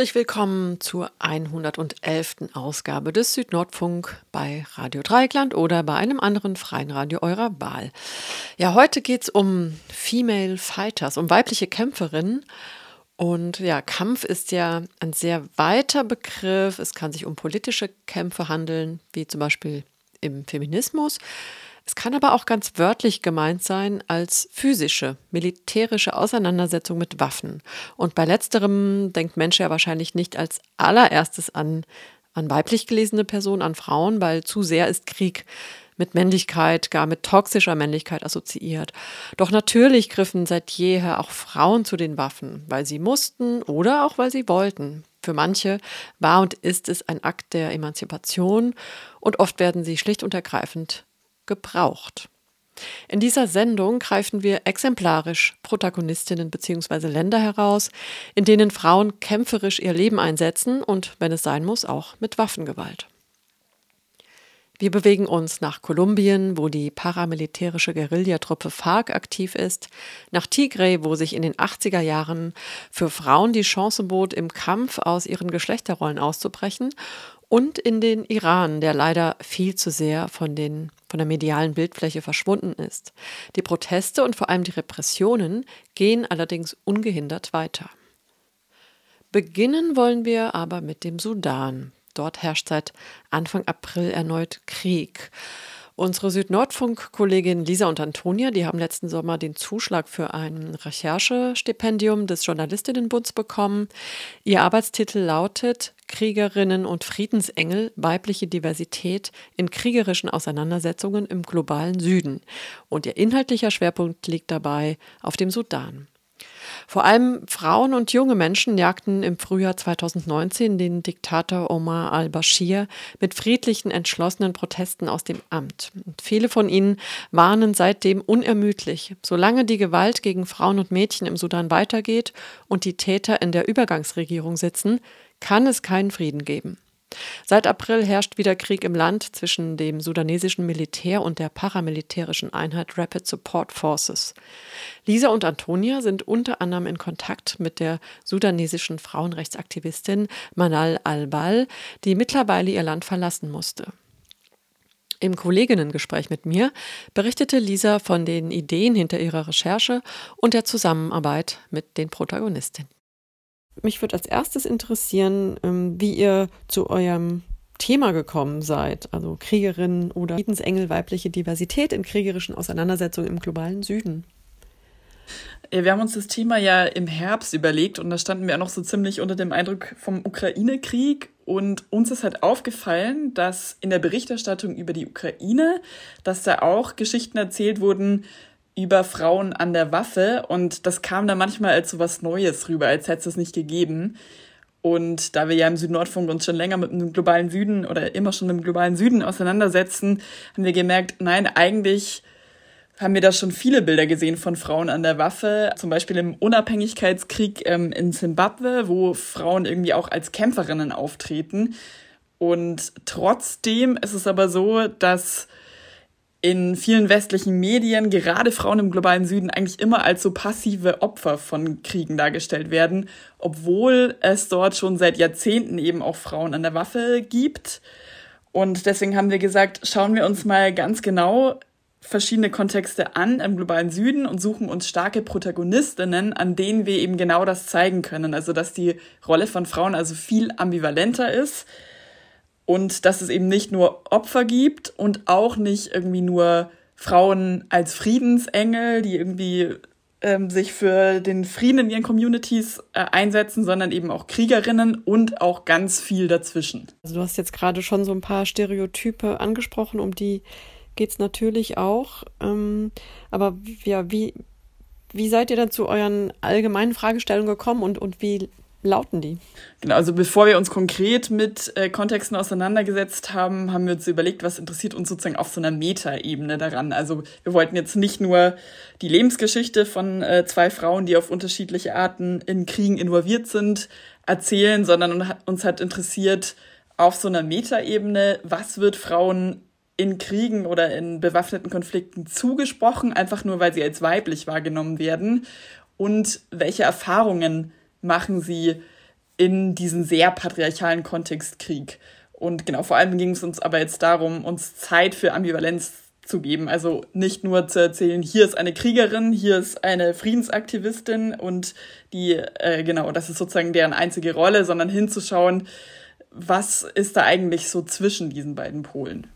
Herzlich willkommen zur 111. Ausgabe des Südnordfunk bei Radio Dreieckland oder bei einem anderen freien Radio eurer Wahl. Ja, heute geht es um Female Fighters, um weibliche Kämpferinnen. Und ja, Kampf ist ja ein sehr weiter Begriff. Es kann sich um politische Kämpfe handeln, wie zum Beispiel im Feminismus. Es kann aber auch ganz wörtlich gemeint sein als physische, militärische Auseinandersetzung mit Waffen. Und bei letzterem denkt Mensch ja wahrscheinlich nicht als allererstes an, an weiblich gelesene Personen, an Frauen, weil zu sehr ist Krieg mit Männlichkeit, gar mit toxischer Männlichkeit assoziiert. Doch natürlich griffen seit jeher auch Frauen zu den Waffen, weil sie mussten oder auch weil sie wollten. Für manche war und ist es ein Akt der Emanzipation und oft werden sie schlicht und ergreifend gebraucht. In dieser Sendung greifen wir exemplarisch Protagonistinnen bzw. Länder heraus, in denen Frauen kämpferisch ihr Leben einsetzen und, wenn es sein muss, auch mit Waffengewalt. Wir bewegen uns nach Kolumbien, wo die paramilitärische Guerillatruppe FARC aktiv ist, nach Tigray, wo sich in den 80er Jahren für Frauen die Chance bot, im Kampf aus ihren Geschlechterrollen auszubrechen und in den Iran, der leider viel zu sehr von, den, von der medialen Bildfläche verschwunden ist. Die Proteste und vor allem die Repressionen gehen allerdings ungehindert weiter. Beginnen wollen wir aber mit dem Sudan. Dort herrscht seit Anfang April erneut Krieg. Unsere Südnordfunk-Kollegin Lisa und Antonia, die haben letzten Sommer den Zuschlag für ein Recherchestipendium des Journalistinnenbunds bekommen. Ihr Arbeitstitel lautet Kriegerinnen und Friedensengel, weibliche Diversität in kriegerischen Auseinandersetzungen im globalen Süden. Und ihr inhaltlicher Schwerpunkt liegt dabei auf dem Sudan. Vor allem Frauen und junge Menschen jagten im Frühjahr 2019 den Diktator Omar al-Bashir mit friedlichen, entschlossenen Protesten aus dem Amt. Und viele von ihnen warnen seitdem unermüdlich, solange die Gewalt gegen Frauen und Mädchen im Sudan weitergeht und die Täter in der Übergangsregierung sitzen, kann es keinen Frieden geben. Seit April herrscht wieder Krieg im Land zwischen dem sudanesischen Militär und der paramilitärischen Einheit Rapid Support Forces. Lisa und Antonia sind unter anderem in Kontakt mit der sudanesischen Frauenrechtsaktivistin Manal al-Bal, die mittlerweile ihr Land verlassen musste. Im Kolleginnengespräch mit mir berichtete Lisa von den Ideen hinter ihrer Recherche und der Zusammenarbeit mit den Protagonistinnen. Mich würde als erstes interessieren, ähm, wie ihr zu eurem Thema gekommen seid, also Kriegerin oder Friedensengel, weibliche Diversität in kriegerischen Auseinandersetzungen im globalen Süden. Wir haben uns das Thema ja im Herbst überlegt und da standen wir auch noch so ziemlich unter dem Eindruck vom Ukraine-Krieg und uns ist halt aufgefallen, dass in der Berichterstattung über die Ukraine, dass da auch Geschichten erzählt wurden über Frauen an der Waffe und das kam da manchmal als so was Neues rüber, als hätte es das nicht gegeben. Und da wir ja im Südnordfunk uns schon länger mit dem globalen Süden oder immer schon mit dem globalen Süden auseinandersetzen, haben wir gemerkt, nein, eigentlich haben wir da schon viele Bilder gesehen von Frauen an der Waffe. Zum Beispiel im Unabhängigkeitskrieg ähm, in Zimbabwe, wo Frauen irgendwie auch als Kämpferinnen auftreten. Und trotzdem ist es aber so, dass in vielen westlichen Medien gerade Frauen im globalen Süden eigentlich immer als so passive Opfer von Kriegen dargestellt werden, obwohl es dort schon seit Jahrzehnten eben auch Frauen an der Waffe gibt. Und deswegen haben wir gesagt, schauen wir uns mal ganz genau verschiedene Kontexte an im globalen Süden und suchen uns starke Protagonistinnen, an denen wir eben genau das zeigen können. Also dass die Rolle von Frauen also viel ambivalenter ist und dass es eben nicht nur Opfer gibt und auch nicht irgendwie nur Frauen als Friedensengel, die irgendwie ähm, sich für den Frieden in ihren Communities äh, einsetzen, sondern eben auch Kriegerinnen und auch ganz viel dazwischen. Also du hast jetzt gerade schon so ein paar Stereotype angesprochen, um die geht es natürlich auch. Ähm, aber ja, wie, wie seid ihr dann zu euren allgemeinen Fragestellungen gekommen und, und wie lauten die? Genau, also bevor wir uns konkret mit äh, Kontexten auseinandergesetzt haben, haben wir uns überlegt, was interessiert uns sozusagen auf so einer Metaebene daran. Also wir wollten jetzt nicht nur die Lebensgeschichte von äh, zwei Frauen, die auf unterschiedliche Arten in Kriegen involviert sind, erzählen, sondern uns hat interessiert auf so einer Metaebene, was wird Frauen in Kriegen oder in bewaffneten Konflikten zugesprochen, einfach nur weil sie als weiblich wahrgenommen werden und welche Erfahrungen machen sie in diesen sehr patriarchalen Kontext Krieg. Und genau, vor allem ging es uns aber jetzt darum, uns Zeit für Ambivalenz zu geben. Also nicht nur zu erzählen, hier ist eine Kriegerin, hier ist eine Friedensaktivistin und die, äh, genau, das ist sozusagen deren einzige Rolle, sondern hinzuschauen, was ist da eigentlich so zwischen diesen beiden Polen.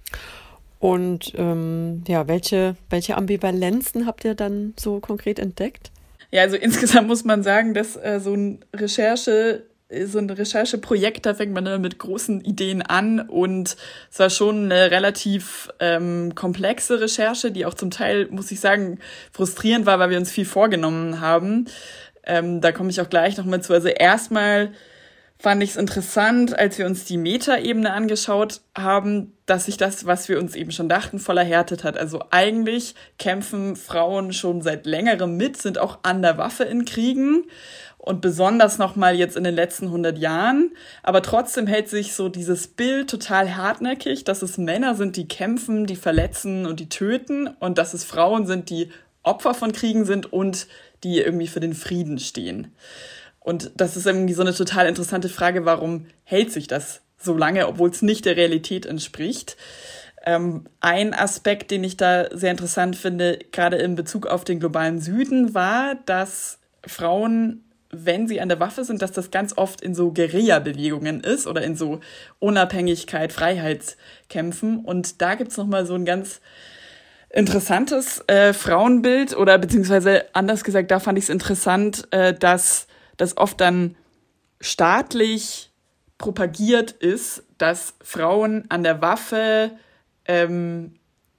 Und ähm, ja, welche, welche Ambivalenzen habt ihr dann so konkret entdeckt? Ja, also insgesamt muss man sagen, dass äh, so ein Recherche so ein Rechercheprojekt, da fängt man immer mit großen Ideen an und es war schon eine relativ ähm, komplexe Recherche, die auch zum Teil, muss ich sagen, frustrierend war, weil wir uns viel vorgenommen haben. Ähm, da komme ich auch gleich nochmal zu. Also erstmal fand ich es interessant, als wir uns die Metaebene angeschaut haben, dass sich das, was wir uns eben schon dachten, voll erhärtet hat. Also eigentlich kämpfen Frauen schon seit längerem mit, sind auch an der Waffe in Kriegen und besonders nochmal jetzt in den letzten 100 Jahren. Aber trotzdem hält sich so dieses Bild total hartnäckig, dass es Männer sind, die kämpfen, die verletzen und die töten und dass es Frauen sind, die Opfer von Kriegen sind und die irgendwie für den Frieden stehen. Und das ist irgendwie so eine total interessante Frage, warum hält sich das so lange, obwohl es nicht der Realität entspricht. Ähm, ein Aspekt, den ich da sehr interessant finde, gerade in Bezug auf den globalen Süden, war, dass Frauen, wenn sie an der Waffe sind, dass das ganz oft in so Guerilla-Bewegungen ist oder in so Unabhängigkeit, Freiheitskämpfen. Und da gibt's noch mal so ein ganz interessantes äh, Frauenbild oder beziehungsweise anders gesagt, da fand ich es interessant, äh, dass das oft dann staatlich propagiert ist, dass Frauen an der Waffe ähm,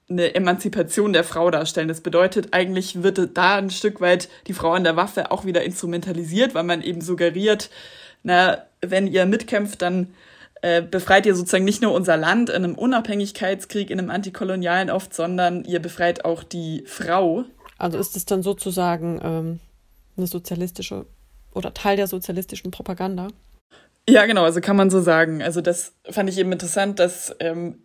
eine Emanzipation der Frau darstellen. Das bedeutet, eigentlich wird da ein Stück weit die Frau an der Waffe auch wieder instrumentalisiert, weil man eben suggeriert, na, wenn ihr mitkämpft, dann äh, befreit ihr sozusagen nicht nur unser Land in einem Unabhängigkeitskrieg, in einem antikolonialen oft, sondern ihr befreit auch die Frau. Also ist es dann sozusagen ähm, eine sozialistische oder Teil der sozialistischen Propaganda. Ja, genau, also kann man so sagen. Also das fand ich eben interessant, dass ähm,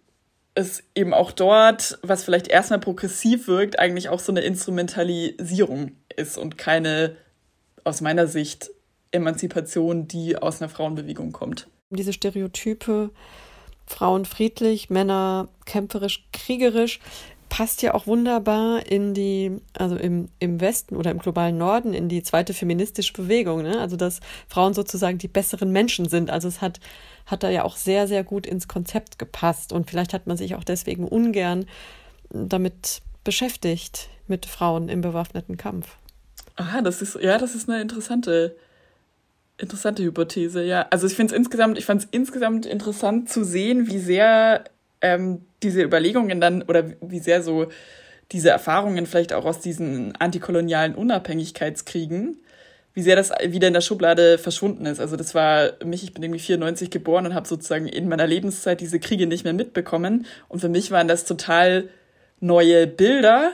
es eben auch dort, was vielleicht erstmal progressiv wirkt, eigentlich auch so eine Instrumentalisierung ist und keine, aus meiner Sicht, Emanzipation, die aus einer Frauenbewegung kommt. Diese Stereotype, Frauen friedlich, Männer kämpferisch, kriegerisch, passt ja auch wunderbar in die, also im, im Westen oder im globalen Norden, in die zweite feministische Bewegung. Ne? Also, dass Frauen sozusagen die besseren Menschen sind. Also, es hat, hat da ja auch sehr, sehr gut ins Konzept gepasst. Und vielleicht hat man sich auch deswegen ungern damit beschäftigt, mit Frauen im bewaffneten Kampf. Aha, das ist, ja, das ist eine interessante, interessante Hypothese, ja. Also ich finde es insgesamt, ich fand es insgesamt interessant zu sehen, wie sehr ähm, diese Überlegungen dann oder wie sehr so diese Erfahrungen vielleicht auch aus diesen antikolonialen Unabhängigkeitskriegen, wie sehr das wieder in der Schublade verschwunden ist. Also das war mich, ich bin irgendwie 94 geboren und habe sozusagen in meiner Lebenszeit diese Kriege nicht mehr mitbekommen. Und für mich waren das total neue Bilder,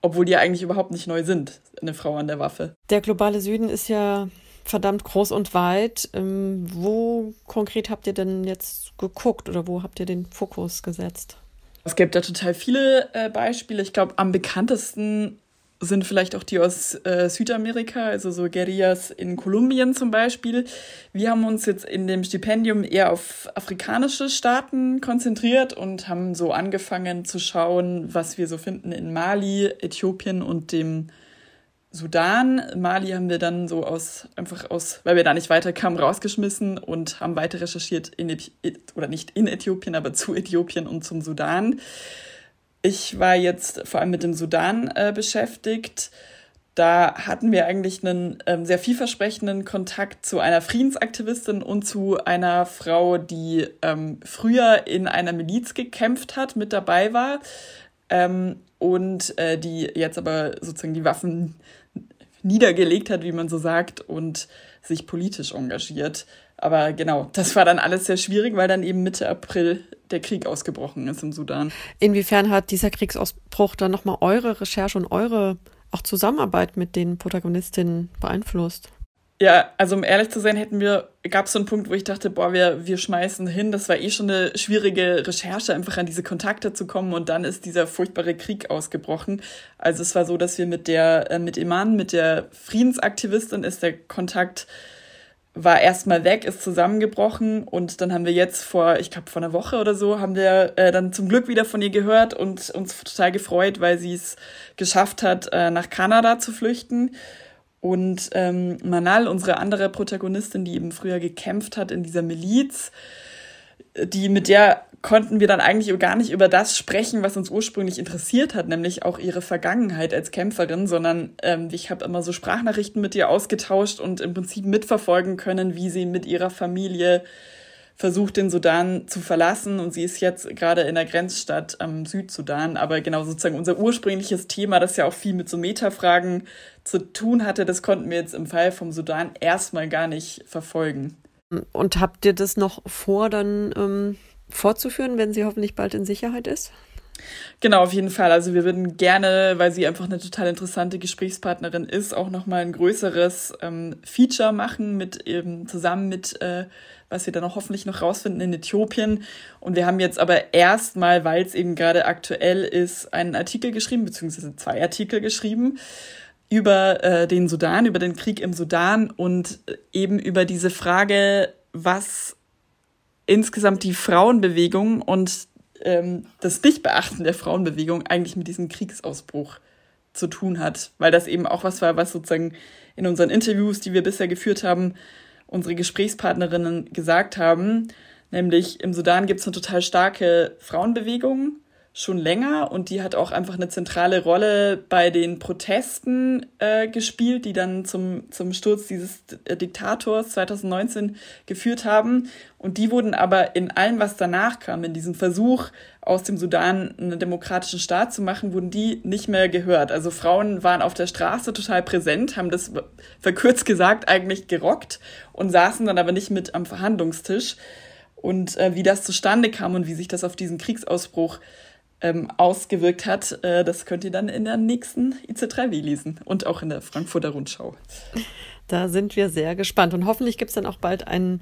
obwohl die ja eigentlich überhaupt nicht neu sind, eine Frau an der Waffe. Der globale Süden ist ja verdammt groß und weit. Ähm, wo konkret habt ihr denn jetzt geguckt oder wo habt ihr den Fokus gesetzt? Es gibt da total viele äh, Beispiele. Ich glaube, am bekanntesten sind vielleicht auch die aus äh, Südamerika, also so Guerillas in Kolumbien zum Beispiel. Wir haben uns jetzt in dem Stipendium eher auf afrikanische Staaten konzentriert und haben so angefangen zu schauen, was wir so finden in Mali, Äthiopien und dem Sudan. Mali haben wir dann so aus, einfach aus, weil wir da nicht weiterkamen, rausgeschmissen und haben weiter recherchiert in, oder nicht in Äthiopien, aber zu Äthiopien und zum Sudan. Ich war jetzt vor allem mit dem Sudan äh, beschäftigt. Da hatten wir eigentlich einen ähm, sehr vielversprechenden Kontakt zu einer Friedensaktivistin und zu einer Frau, die ähm, früher in einer Miliz gekämpft hat, mit dabei war ähm, und äh, die jetzt aber sozusagen die Waffen niedergelegt hat, wie man so sagt, und sich politisch engagiert. Aber genau, das war dann alles sehr schwierig, weil dann eben Mitte April der Krieg ausgebrochen ist im Sudan. Inwiefern hat dieser Kriegsausbruch dann nochmal eure Recherche und eure auch Zusammenarbeit mit den Protagonistinnen beeinflusst? Ja, also um ehrlich zu sein, hätten wir, gab es so einen Punkt, wo ich dachte, boah, wir, wir schmeißen hin. Das war eh schon eine schwierige Recherche, einfach an diese Kontakte zu kommen. Und dann ist dieser furchtbare Krieg ausgebrochen. Also es war so, dass wir mit der, äh, mit Iman, mit der Friedensaktivistin, ist der Kontakt war erstmal weg, ist zusammengebrochen und dann haben wir jetzt vor, ich glaube vor einer Woche oder so, haben wir äh, dann zum Glück wieder von ihr gehört und uns total gefreut, weil sie es geschafft hat, äh, nach Kanada zu flüchten. Und ähm, Manal, unsere andere Protagonistin, die eben früher gekämpft hat in dieser Miliz, die mit der konnten wir dann eigentlich gar nicht über das sprechen, was uns ursprünglich interessiert hat, nämlich auch ihre Vergangenheit als Kämpferin, sondern ähm, ich habe immer so Sprachnachrichten mit ihr ausgetauscht und im Prinzip mitverfolgen können, wie sie mit ihrer Familie versucht, den Sudan zu verlassen und sie ist jetzt gerade in der Grenzstadt am Südsudan. Aber genau sozusagen unser ursprüngliches Thema, das ja auch viel mit so Metafragen zu tun hatte, das konnten wir jetzt im Fall vom Sudan erstmal gar nicht verfolgen. Und habt ihr das noch vor, dann ähm, fortzuführen, wenn sie hoffentlich bald in Sicherheit ist? Genau, auf jeden Fall. Also wir würden gerne, weil sie einfach eine total interessante Gesprächspartnerin ist, auch nochmal ein größeres ähm, Feature machen mit eben zusammen mit äh, was wir dann auch hoffentlich noch rausfinden in Äthiopien. Und wir haben jetzt aber erstmal, weil es eben gerade aktuell ist, einen Artikel geschrieben, beziehungsweise zwei Artikel geschrieben über äh, den Sudan, über den Krieg im Sudan und eben über diese Frage, was insgesamt die Frauenbewegung und ähm, das Nichtbeachten der Frauenbewegung eigentlich mit diesem Kriegsausbruch zu tun hat, weil das eben auch was war, was sozusagen in unseren Interviews, die wir bisher geführt haben, unsere Gesprächspartnerinnen gesagt haben. Nämlich im Sudan gibt es eine total starke Frauenbewegung schon länger und die hat auch einfach eine zentrale Rolle bei den Protesten äh, gespielt, die dann zum, zum Sturz dieses Diktators 2019 geführt haben. Und die wurden aber in allem, was danach kam, in diesem Versuch, aus dem Sudan einen demokratischen Staat zu machen, wurden die nicht mehr gehört. Also Frauen waren auf der Straße total präsent, haben das verkürzt gesagt eigentlich gerockt und saßen dann aber nicht mit am Verhandlungstisch. Und äh, wie das zustande kam und wie sich das auf diesen Kriegsausbruch ähm, ausgewirkt hat, äh, das könnt ihr dann in der nächsten IC3W lesen und auch in der Frankfurter Rundschau. Da sind wir sehr gespannt und hoffentlich gibt es dann auch bald ein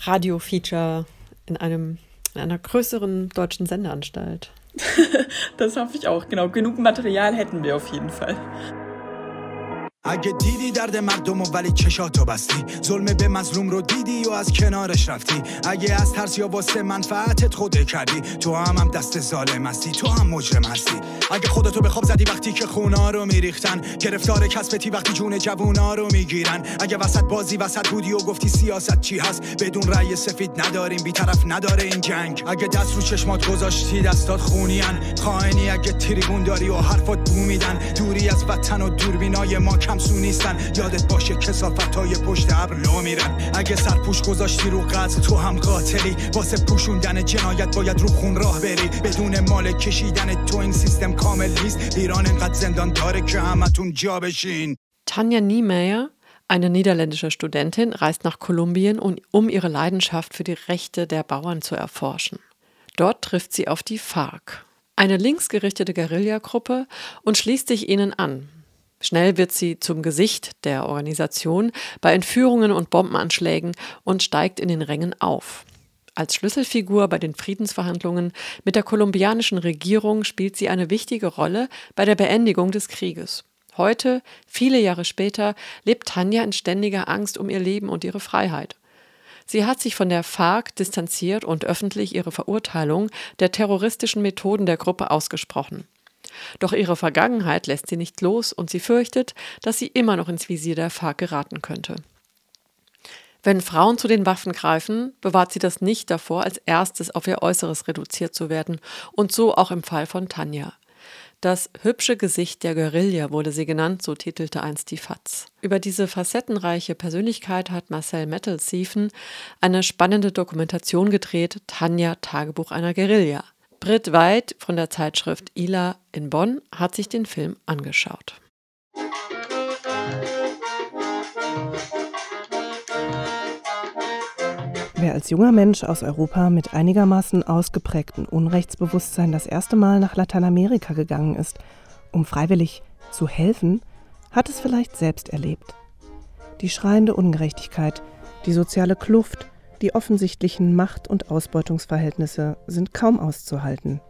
Radio-Feature in einem in einer größeren deutschen Sendeanstalt. das hoffe ich auch. Genau, genug Material hätten wir auf jeden Fall. اگه دیدی درد مردم و ولی چشاتو بستی. ظلم به مظلوم رو دیدی و از کنارش رفتی. اگه از ترس یا واسه منفعتت خوده کردی تو هم هم دست ظالم هستی تو هم مجرم هستی. اگه خودتو به خواب زدی وقتی که خونا رو میریختن گرفتار کسبتی وقتی جون جوونا رو می‌گیرن. اگه وسط بازی وسط بودی و گفتی سیاست چی هست؟ بدون رأی سفید نداریم بیطرف نداره این جنگ. اگه دست رو چشمات گذاشتی دستات خونیان خائنی اگه تریبون داری و حرفات بو میدن دوری از وطن و دوربینای ما کمسو نیستن یادت باشه کسافت های پشت ابر لو میرن اگه سرپوش گذاشتی رو قتل تو هم قاتلی واسه پوشوندن جنایت باید رو خون راه بری بدون مال کشیدن تو این سیستم کامل نیست ایران انقدر زندان داره که همتون جا بشین Tanja Niemeyer Eine niederländische Studentin reist nach Kolumbien, um ihre Leidenschaft für die Rechte der Bauern zu erforschen. Dort trifft sie auf die FARC, eine linksgerichtete Guerillagruppe, und schließt sich ihnen an. Schnell wird sie zum Gesicht der Organisation bei Entführungen und Bombenanschlägen und steigt in den Rängen auf. Als Schlüsselfigur bei den Friedensverhandlungen mit der kolumbianischen Regierung spielt sie eine wichtige Rolle bei der Beendigung des Krieges. Heute, viele Jahre später, lebt Tanja in ständiger Angst um ihr Leben und ihre Freiheit. Sie hat sich von der FARC distanziert und öffentlich ihre Verurteilung der terroristischen Methoden der Gruppe ausgesprochen. Doch ihre Vergangenheit lässt sie nicht los und sie fürchtet, dass sie immer noch ins Visier der FARC geraten könnte. Wenn Frauen zu den Waffen greifen, bewahrt sie das nicht davor, als erstes auf ihr Äußeres reduziert zu werden, und so auch im Fall von Tanja. Das hübsche Gesicht der Guerilla wurde sie genannt, so titelte einst die FAZ. Über diese facettenreiche Persönlichkeit hat Marcel Mettelsiefen eine spannende Dokumentation gedreht, Tanja Tagebuch einer Guerilla. Britt Weid von der Zeitschrift ILA in Bonn hat sich den Film angeschaut. Wer als junger Mensch aus Europa mit einigermaßen ausgeprägtem Unrechtsbewusstsein das erste Mal nach Lateinamerika gegangen ist, um freiwillig zu helfen, hat es vielleicht selbst erlebt. Die schreiende Ungerechtigkeit, die soziale Kluft, die offensichtlichen Macht- und Ausbeutungsverhältnisse sind kaum auszuhalten.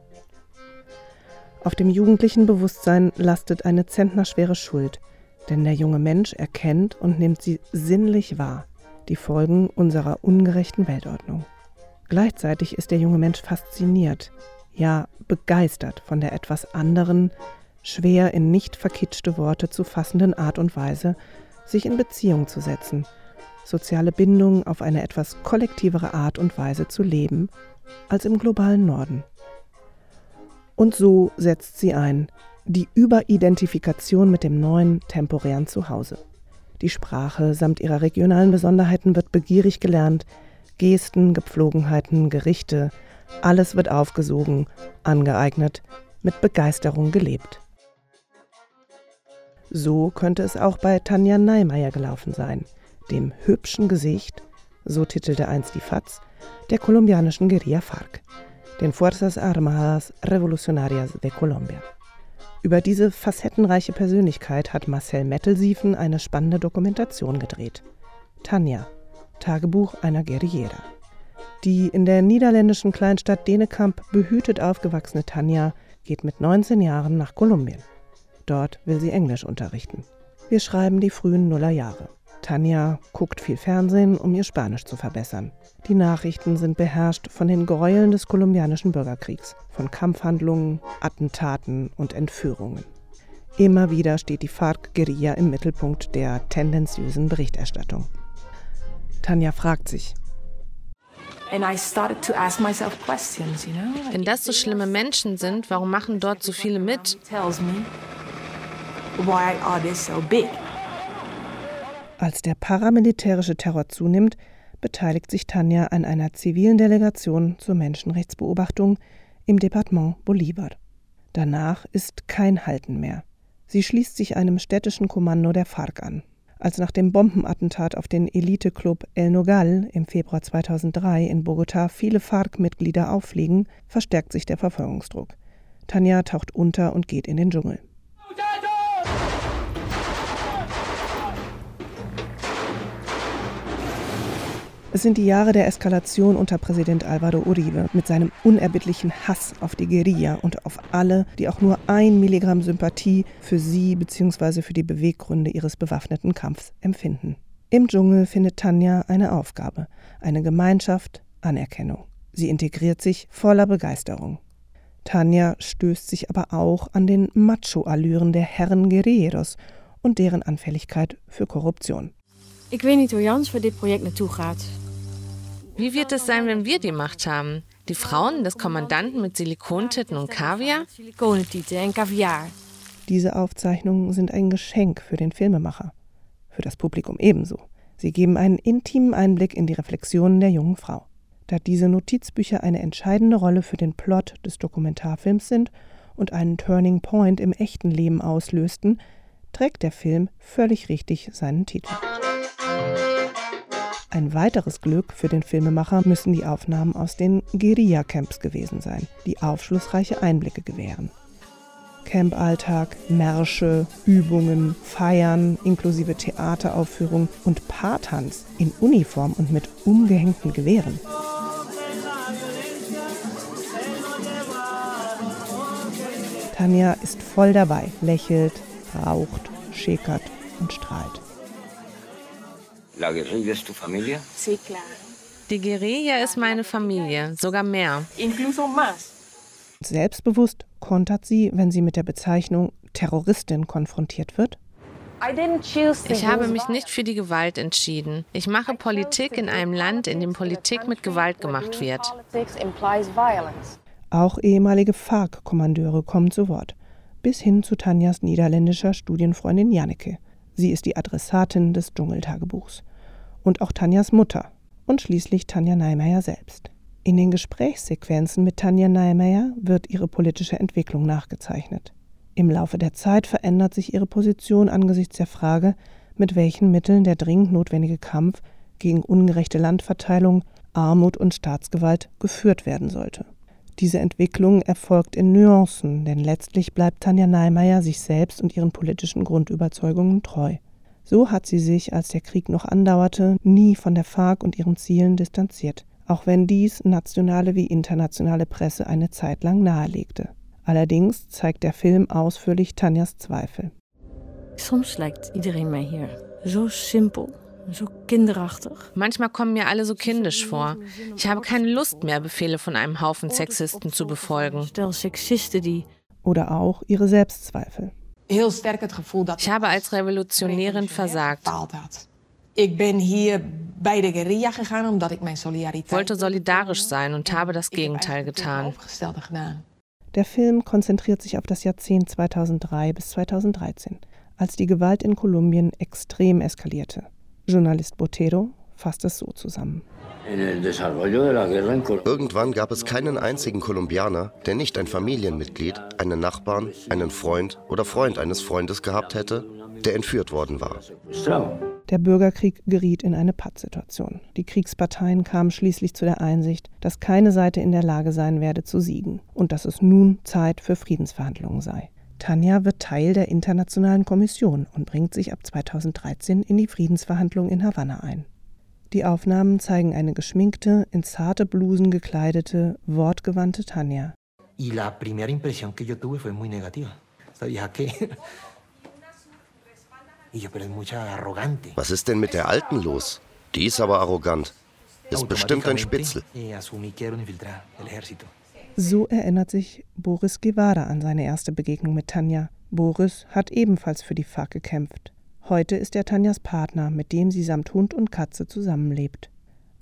Auf dem jugendlichen Bewusstsein lastet eine zentnerschwere Schuld, denn der junge Mensch erkennt und nimmt sie sinnlich wahr, die Folgen unserer ungerechten Weltordnung. Gleichzeitig ist der junge Mensch fasziniert, ja begeistert von der etwas anderen, schwer in nicht verkitschte Worte zu fassenden Art und Weise, sich in Beziehung zu setzen, soziale Bindungen auf eine etwas kollektivere Art und Weise zu leben als im globalen Norden. Und so setzt sie ein, die Überidentifikation mit dem neuen, temporären Zuhause. Die Sprache samt ihrer regionalen Besonderheiten wird begierig gelernt, Gesten, Gepflogenheiten, Gerichte, alles wird aufgesogen, angeeignet, mit Begeisterung gelebt. So könnte es auch bei Tanja Neimeyer gelaufen sein, dem hübschen Gesicht, so titelte einst die FAZ, der kolumbianischen Guerilla FARC den Fuerzas Armadas Revolucionarias de Colombia. Über diese facettenreiche Persönlichkeit hat Marcel Mettelsiefen eine spannende Dokumentation gedreht. Tanja, Tagebuch einer Guerillera. Die in der niederländischen Kleinstadt Denekamp behütet aufgewachsene Tanja geht mit 19 Jahren nach Kolumbien. Dort will sie Englisch unterrichten. Wir schreiben die frühen Nullerjahre. Tanja guckt viel Fernsehen, um ihr Spanisch zu verbessern. Die Nachrichten sind beherrscht von den Gräueln des kolumbianischen Bürgerkriegs, von Kampfhandlungen, Attentaten und Entführungen. Immer wieder steht die FARC-Guerilla im Mittelpunkt der tendenziösen Berichterstattung. Tanja fragt sich, wenn das so schlimme Menschen sind, warum machen dort so viele mit? Als der paramilitärische Terror zunimmt, beteiligt sich Tanja an einer zivilen Delegation zur Menschenrechtsbeobachtung im Departement Bolívar. Danach ist kein Halten mehr. Sie schließt sich einem städtischen Kommando der FARC an. Als nach dem Bombenattentat auf den Eliteclub El Nogal im Februar 2003 in Bogotá viele FARC-Mitglieder auffliegen, verstärkt sich der Verfolgungsdruck. Tanja taucht unter und geht in den Dschungel. Es sind die Jahre der Eskalation unter Präsident Alvaro Uribe mit seinem unerbittlichen Hass auf die Guerilla und auf alle, die auch nur ein Milligramm Sympathie für sie bzw. für die Beweggründe ihres bewaffneten Kampfs empfinden. Im Dschungel findet Tanja eine Aufgabe, eine Gemeinschaft, Anerkennung. Sie integriert sich voller Begeisterung. Tanja stößt sich aber auch an den Macho-Allüren der Herren Guerilleros und deren Anfälligkeit für Korruption. Ich weiß nicht, wo Jans für dit Projekt naartoe gaat. Wie wird es sein, wenn wir die Macht haben? Die Frauen des Kommandanten mit Silikontitten und Kaviar? Diese Aufzeichnungen sind ein Geschenk für den Filmemacher. Für das Publikum ebenso. Sie geben einen intimen Einblick in die Reflexionen der jungen Frau. Da diese Notizbücher eine entscheidende Rolle für den Plot des Dokumentarfilms sind und einen Turning Point im echten Leben auslösten, trägt der Film völlig richtig seinen Titel. Ein weiteres Glück für den Filmemacher müssen die Aufnahmen aus den Guerilla-Camps gewesen sein, die aufschlussreiche Einblicke gewähren. Campalltag, Märsche, Übungen, Feiern inklusive Theateraufführung und Paartanz in Uniform und mit umgehängten Gewehren. Tanja ist voll dabei, lächelt, raucht, schäkert und strahlt. La guerrilla es tu familia? Sí, claro. Die Guerilla ist meine Familie, sogar mehr. Incluso más. Selbstbewusst kontert sie, wenn sie mit der Bezeichnung Terroristin konfrontiert wird. Ich habe mich nicht für die Gewalt entschieden. Ich mache Politik in einem Land, in dem Politik mit Gewalt gemacht wird. Auch ehemalige FARC-Kommandeure kommen zu Wort, bis hin zu Tanjas niederländischer Studienfreundin Janneke. Sie ist die Adressatin des Dschungeltagebuchs. Und auch Tanjas Mutter und schließlich Tanja Neimeyer selbst. In den Gesprächssequenzen mit Tanja Neimeyer wird ihre politische Entwicklung nachgezeichnet. Im Laufe der Zeit verändert sich ihre Position angesichts der Frage, mit welchen Mitteln der dringend notwendige Kampf gegen ungerechte Landverteilung, Armut und Staatsgewalt geführt werden sollte. Diese Entwicklung erfolgt in Nuancen, denn letztlich bleibt Tanja Neimeyer sich selbst und ihren politischen Grundüberzeugungen treu. So hat sie sich, als der Krieg noch andauerte, nie von der FARC und ihren Zielen distanziert, auch wenn dies nationale wie internationale Presse eine Zeit lang nahelegte. Allerdings zeigt der Film ausführlich Tanjas Zweifel. Soms lijkt iedereen mij hier zo simpel, so kinderachtig. Manchmal kommen mir alle so kindisch vor. Ich habe keine Lust mehr, Befehle von einem Haufen Sexisten zu befolgen. Oder auch ihre Selbstzweifel. Ich habe als Revolutionärin versagt. Ich bin hier bei der Guerilla gegangen, omdat ich meine Solidarität. wollte solidarisch sein und habe das Gegenteil getan. Der Film konzentriert sich auf das Jahrzehnt 2003 bis 2013, als die Gewalt in Kolumbien extrem eskalierte. Journalist Botero fasst es so zusammen. Irgendwann gab es keinen einzigen Kolumbianer, der nicht ein Familienmitglied, einen Nachbarn, einen Freund oder Freund eines Freundes gehabt hätte, der entführt worden war. Der Bürgerkrieg geriet in eine Pattsituation. Die Kriegsparteien kamen schließlich zu der Einsicht, dass keine Seite in der Lage sein werde zu siegen und dass es nun Zeit für Friedensverhandlungen sei. Tanja wird Teil der Internationalen Kommission und bringt sich ab 2013 in die Friedensverhandlungen in Havanna ein. Die Aufnahmen zeigen eine geschminkte, in zarte Blusen gekleidete, wortgewandte Tanja. Y la primera impresión que yo tuve fue muy negativa. Esta vieja que Was ist denn mit der Alten los? Die ist aber arrogant. Ist bestimmt ein Spitzel. Eh, So erinnert sich Boris Guevara an seine erste Begegnung mit Tanja. Boris hat ebenfalls für die FARC gekämpft. Heute ist er Tanjas Partner, mit dem sie samt Hund und Katze zusammenlebt.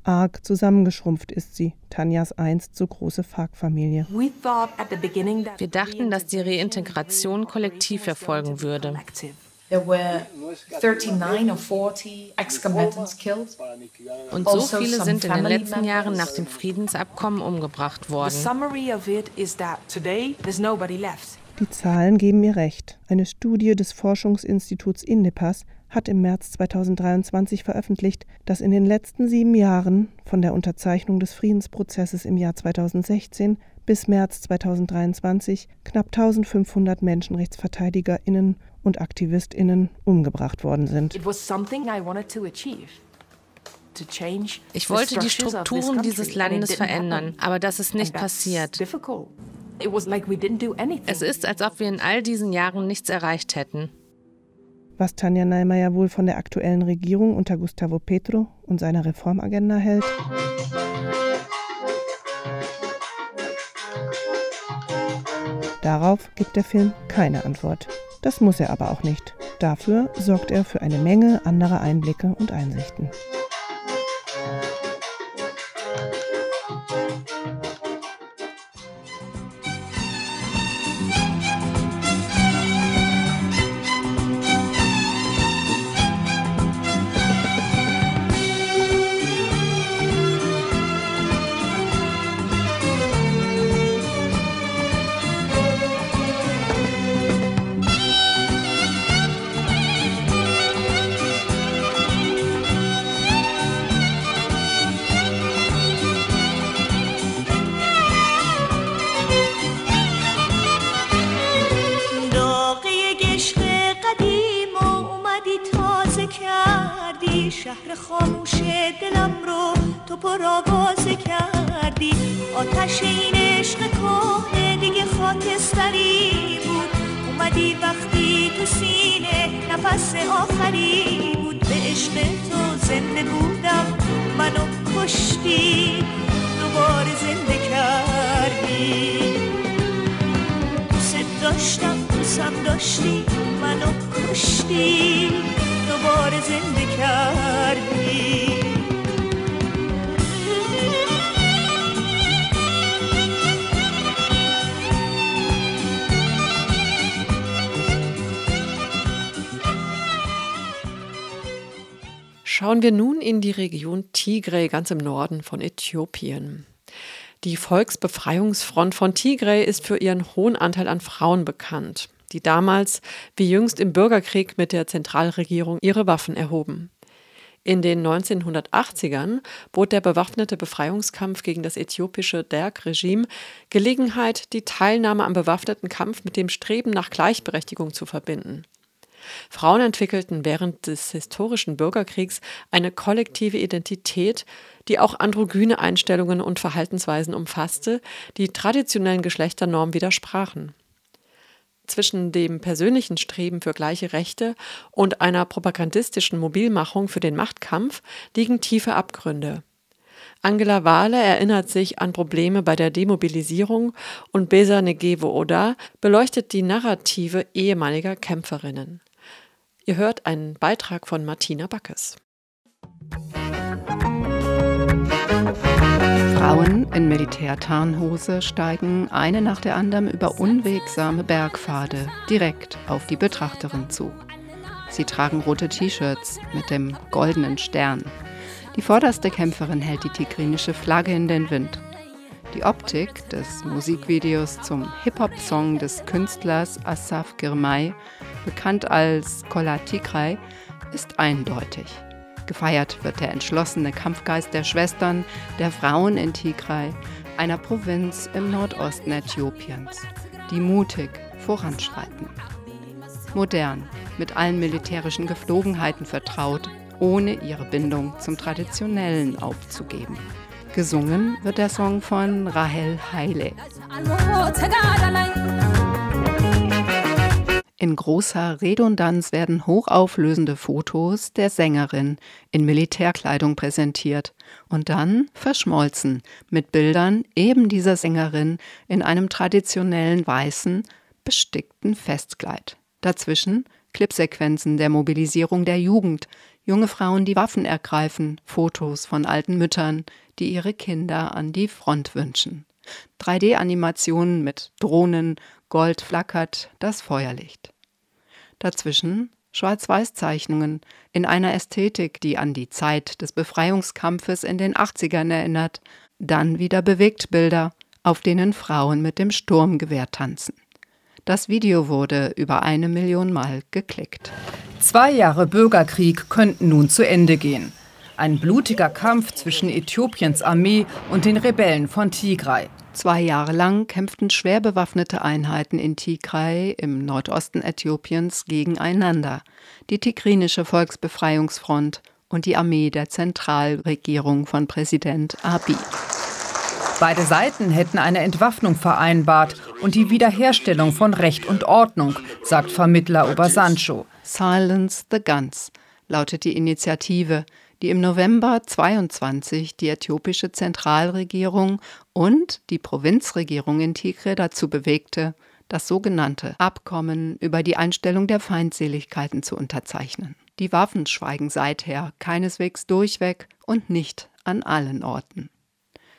Arg zusammengeschrumpft ist sie, Tanjas einst so große FARC-Familie. Wir dachten, dass die Reintegration kollektiv erfolgen würde. Und so viele sind in den letzten Jahren nach dem Friedensabkommen umgebracht worden. Die Zahlen geben mir recht. Eine Studie des Forschungsinstituts Indepas hat im März 2023 veröffentlicht, dass in den letzten sieben Jahren von der Unterzeichnung des Friedensprozesses im Jahr 2016 bis März 2023 knapp 1500 Menschenrechtsverteidigerinnen und Aktivistinnen umgebracht worden sind. Ich wollte die Strukturen dieses Landes verändern, aber das ist nicht passiert. Es ist, als ob wir in all diesen Jahren nichts erreicht hätten. Was Tanja Neimeyer wohl von der aktuellen Regierung unter Gustavo Petro und seiner Reformagenda hält? Darauf gibt der Film keine Antwort. Das muss er aber auch nicht. Dafür sorgt er für eine Menge anderer Einblicke und Einsichten. خاکستری بود. اومدی وقتی تو سینه نفس آخری بود. به عشق تو زنده بودم. منو کشتی. دوباره زنده کردی. دوست داشتم دوستم داشتی. منو کشتی. Schauen wir nun in die Region Tigray ganz im Norden von Äthiopien. Die Volksbefreiungsfront von Tigray ist für ihren hohen Anteil an Frauen bekannt die damals wie jüngst im Bürgerkrieg mit der Zentralregierung ihre Waffen erhoben. In den 1980ern bot der bewaffnete Befreiungskampf gegen das äthiopische Derg-Regime Gelegenheit, die Teilnahme am bewaffneten Kampf mit dem Streben nach Gleichberechtigung zu verbinden. Frauen entwickelten während des historischen Bürgerkriegs eine kollektive Identität, die auch androgyne Einstellungen und Verhaltensweisen umfasste, die traditionellen Geschlechternormen widersprachen zwischen dem persönlichen Streben für gleiche Rechte und einer propagandistischen Mobilmachung für den Machtkampf liegen tiefe Abgründe. Angela Wahle erinnert sich an Probleme bei der Demobilisierung und Besa Negevo Oda beleuchtet die Narrative ehemaliger Kämpferinnen. Ihr hört einen Beitrag von Martina Backes. Frauen in Militärtarnhose steigen eine nach der anderen über unwegsame Bergpfade direkt auf die Betrachterin zu. Sie tragen rote T-Shirts mit dem goldenen Stern. Die vorderste Kämpferin hält die tigrinische Flagge in den Wind. Die Optik des Musikvideos zum Hip-Hop-Song des Künstlers Asaf Girmay, bekannt als Kola Tigray, ist eindeutig. Gefeiert wird der entschlossene Kampfgeist der Schwestern, der Frauen in Tigray, einer Provinz im Nordosten Äthiopiens, die mutig voranschreiten. Modern, mit allen militärischen Geflogenheiten vertraut, ohne ihre Bindung zum Traditionellen aufzugeben. Gesungen wird der Song von Rahel Heile. In großer Redundanz werden hochauflösende Fotos der Sängerin in Militärkleidung präsentiert und dann verschmolzen mit Bildern eben dieser Sängerin in einem traditionellen weißen, bestickten Festkleid. Dazwischen Clipsequenzen der Mobilisierung der Jugend, junge Frauen, die Waffen ergreifen, Fotos von alten Müttern, die ihre Kinder an die Front wünschen. 3D-Animationen mit Drohnen, Gold flackert das Feuerlicht. Dazwischen Schwarz-Weiß-Zeichnungen in einer Ästhetik, die an die Zeit des Befreiungskampfes in den 80ern erinnert, dann wieder Bewegtbilder, auf denen Frauen mit dem Sturmgewehr tanzen. Das Video wurde über eine Million Mal geklickt. Zwei Jahre Bürgerkrieg könnten nun zu Ende gehen. Ein blutiger Kampf zwischen Äthiopiens Armee und den Rebellen von Tigray. Zwei Jahre lang kämpften schwer bewaffnete Einheiten in Tigray im Nordosten Äthiopiens gegeneinander. Die Tigrinische Volksbefreiungsfront und die Armee der Zentralregierung von Präsident Abiy. Beide Seiten hätten eine Entwaffnung vereinbart und die Wiederherstellung von Recht und Ordnung, sagt Vermittler Obersancho. Silence the Guns lautet die Initiative, die im November 22 die äthiopische Zentralregierung und die Provinzregierung in Tigre dazu bewegte, das sogenannte Abkommen über die Einstellung der Feindseligkeiten zu unterzeichnen. Die Waffen schweigen seither keineswegs durchweg und nicht an allen Orten.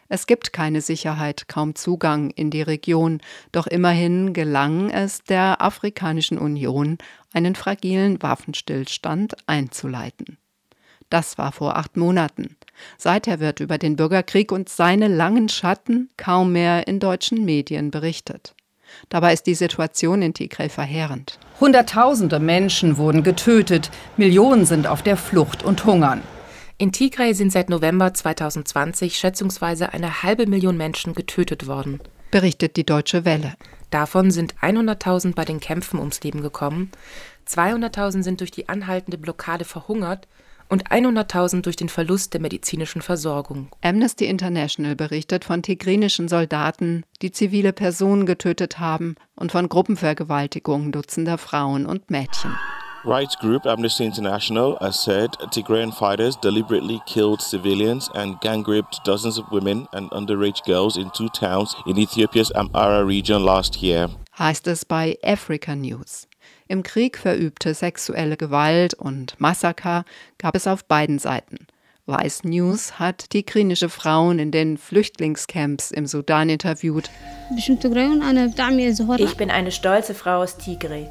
Es gibt keine Sicherheit, kaum Zugang in die Region, doch immerhin gelang es der Afrikanischen Union, einen fragilen Waffenstillstand einzuleiten. Das war vor acht Monaten. Seither wird über den Bürgerkrieg und seine langen Schatten kaum mehr in deutschen Medien berichtet. Dabei ist die Situation in Tigray verheerend. Hunderttausende Menschen wurden getötet, Millionen sind auf der Flucht und hungern. In Tigray sind seit November 2020 schätzungsweise eine halbe Million Menschen getötet worden, berichtet die Deutsche Welle. Davon sind 100.000 bei den Kämpfen ums Leben gekommen, 200.000 sind durch die anhaltende Blockade verhungert und 100.000 durch den Verlust der medizinischen Versorgung. Amnesty International berichtet von tigrinischen Soldaten, die zivile Personen getötet haben und von Gruppenvergewaltigungen dutzender Frauen und Mädchen. Rights group Amnesty International has said Tigrayan fighters deliberately killed civilians and gang raped dozens of women and underage girls in two towns in Ethiopia's Amhara region last year. Heißt es bei Africa News. Im Krieg verübte sexuelle Gewalt und Massaker gab es auf beiden Seiten. Vice News hat tigrinische Frauen in den Flüchtlingscamps im Sudan interviewt. Ich bin eine stolze Frau aus Tigray.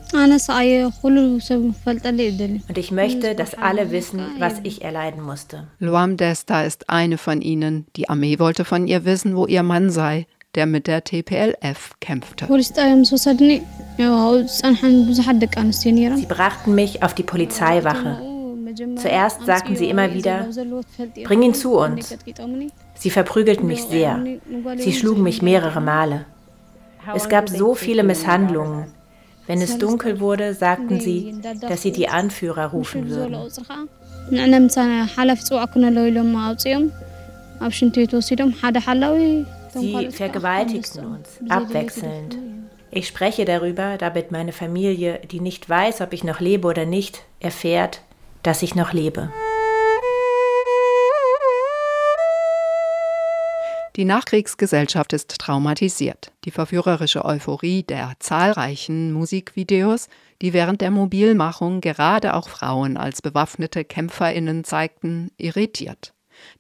Und ich möchte, dass alle wissen, was ich erleiden musste. Luam Desta ist eine von ihnen. Die Armee wollte von ihr wissen, wo ihr Mann sei der mit der TPLF kämpfte. Sie brachten mich auf die Polizeiwache. Zuerst sagten sie immer wieder, bring ihn zu uns. Sie verprügelten mich sehr. Sie schlugen mich mehrere Male. Es gab so viele Misshandlungen. Wenn es dunkel wurde, sagten sie, dass sie die Anführer rufen würden. Sie vergewaltigten uns, abwechselnd. Ich spreche darüber, damit meine Familie, die nicht weiß, ob ich noch lebe oder nicht, erfährt, dass ich noch lebe. Die Nachkriegsgesellschaft ist traumatisiert. Die verführerische Euphorie der zahlreichen Musikvideos, die während der Mobilmachung gerade auch Frauen als bewaffnete Kämpferinnen zeigten, irritiert.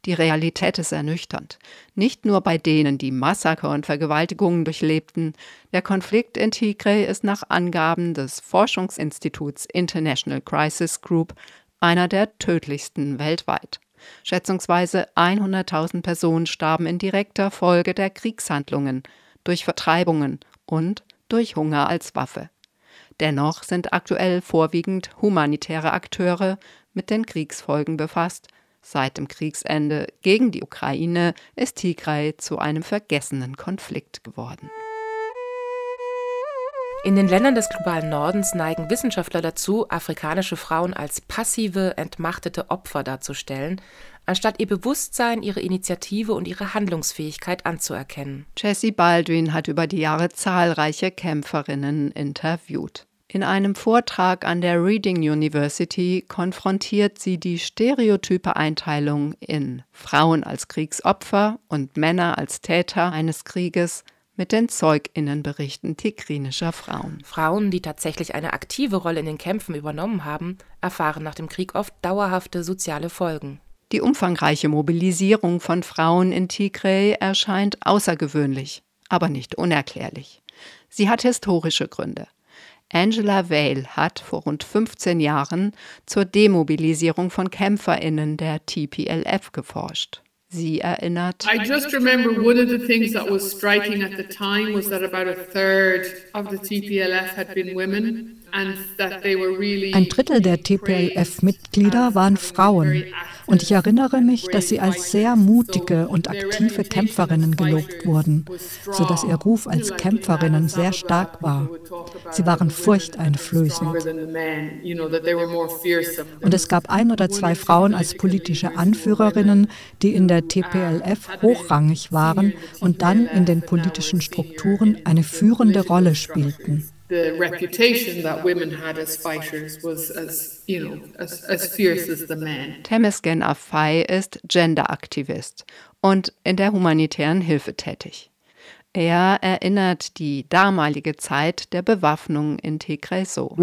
Die Realität ist ernüchternd. Nicht nur bei denen, die Massaker und Vergewaltigungen durchlebten. Der Konflikt in Tigray ist nach Angaben des Forschungsinstituts International Crisis Group einer der tödlichsten weltweit. Schätzungsweise 100.000 Personen starben in direkter Folge der Kriegshandlungen, durch Vertreibungen und durch Hunger als Waffe. Dennoch sind aktuell vorwiegend humanitäre Akteure mit den Kriegsfolgen befasst, Seit dem Kriegsende gegen die Ukraine ist Tigray zu einem vergessenen Konflikt geworden. In den Ländern des globalen Nordens neigen Wissenschaftler dazu, afrikanische Frauen als passive, entmachtete Opfer darzustellen, anstatt ihr Bewusstsein, ihre Initiative und ihre Handlungsfähigkeit anzuerkennen. Jessie Baldwin hat über die Jahre zahlreiche Kämpferinnen interviewt. In einem Vortrag an der Reading University konfrontiert sie die stereotype Einteilung in Frauen als Kriegsopfer und Männer als Täter eines Krieges mit den Zeuginnenberichten tigrinischer Frauen. Frauen, die tatsächlich eine aktive Rolle in den Kämpfen übernommen haben, erfahren nach dem Krieg oft dauerhafte soziale Folgen. Die umfangreiche Mobilisierung von Frauen in Tigray erscheint außergewöhnlich, aber nicht unerklärlich. Sie hat historische Gründe. Angela Vale hat vor rund 15 Jahren zur Demobilisierung von Kämpferinnen der TPLF geforscht. Sie erinnert. I just remember one of the things that was striking at the time was that about a third of the TPLF had been women. Ein Drittel der TPLF-Mitglieder waren Frauen. Und ich erinnere mich, dass sie als sehr mutige und aktive Kämpferinnen gelobt wurden, sodass ihr Ruf als Kämpferinnen sehr stark war. Sie waren furchteinflößend. Und es gab ein oder zwei Frauen als politische Anführerinnen, die in der TPLF hochrangig waren und dann in den politischen Strukturen eine führende Rolle spielten the reputation that women had as fighters was as, you know, as, as fierce as the men. Temesgen Afai ist Genderaktivist und in der humanitären Hilfe tätig. Er erinnert die damalige Zeit der Bewaffnung in Tigray so. Uh,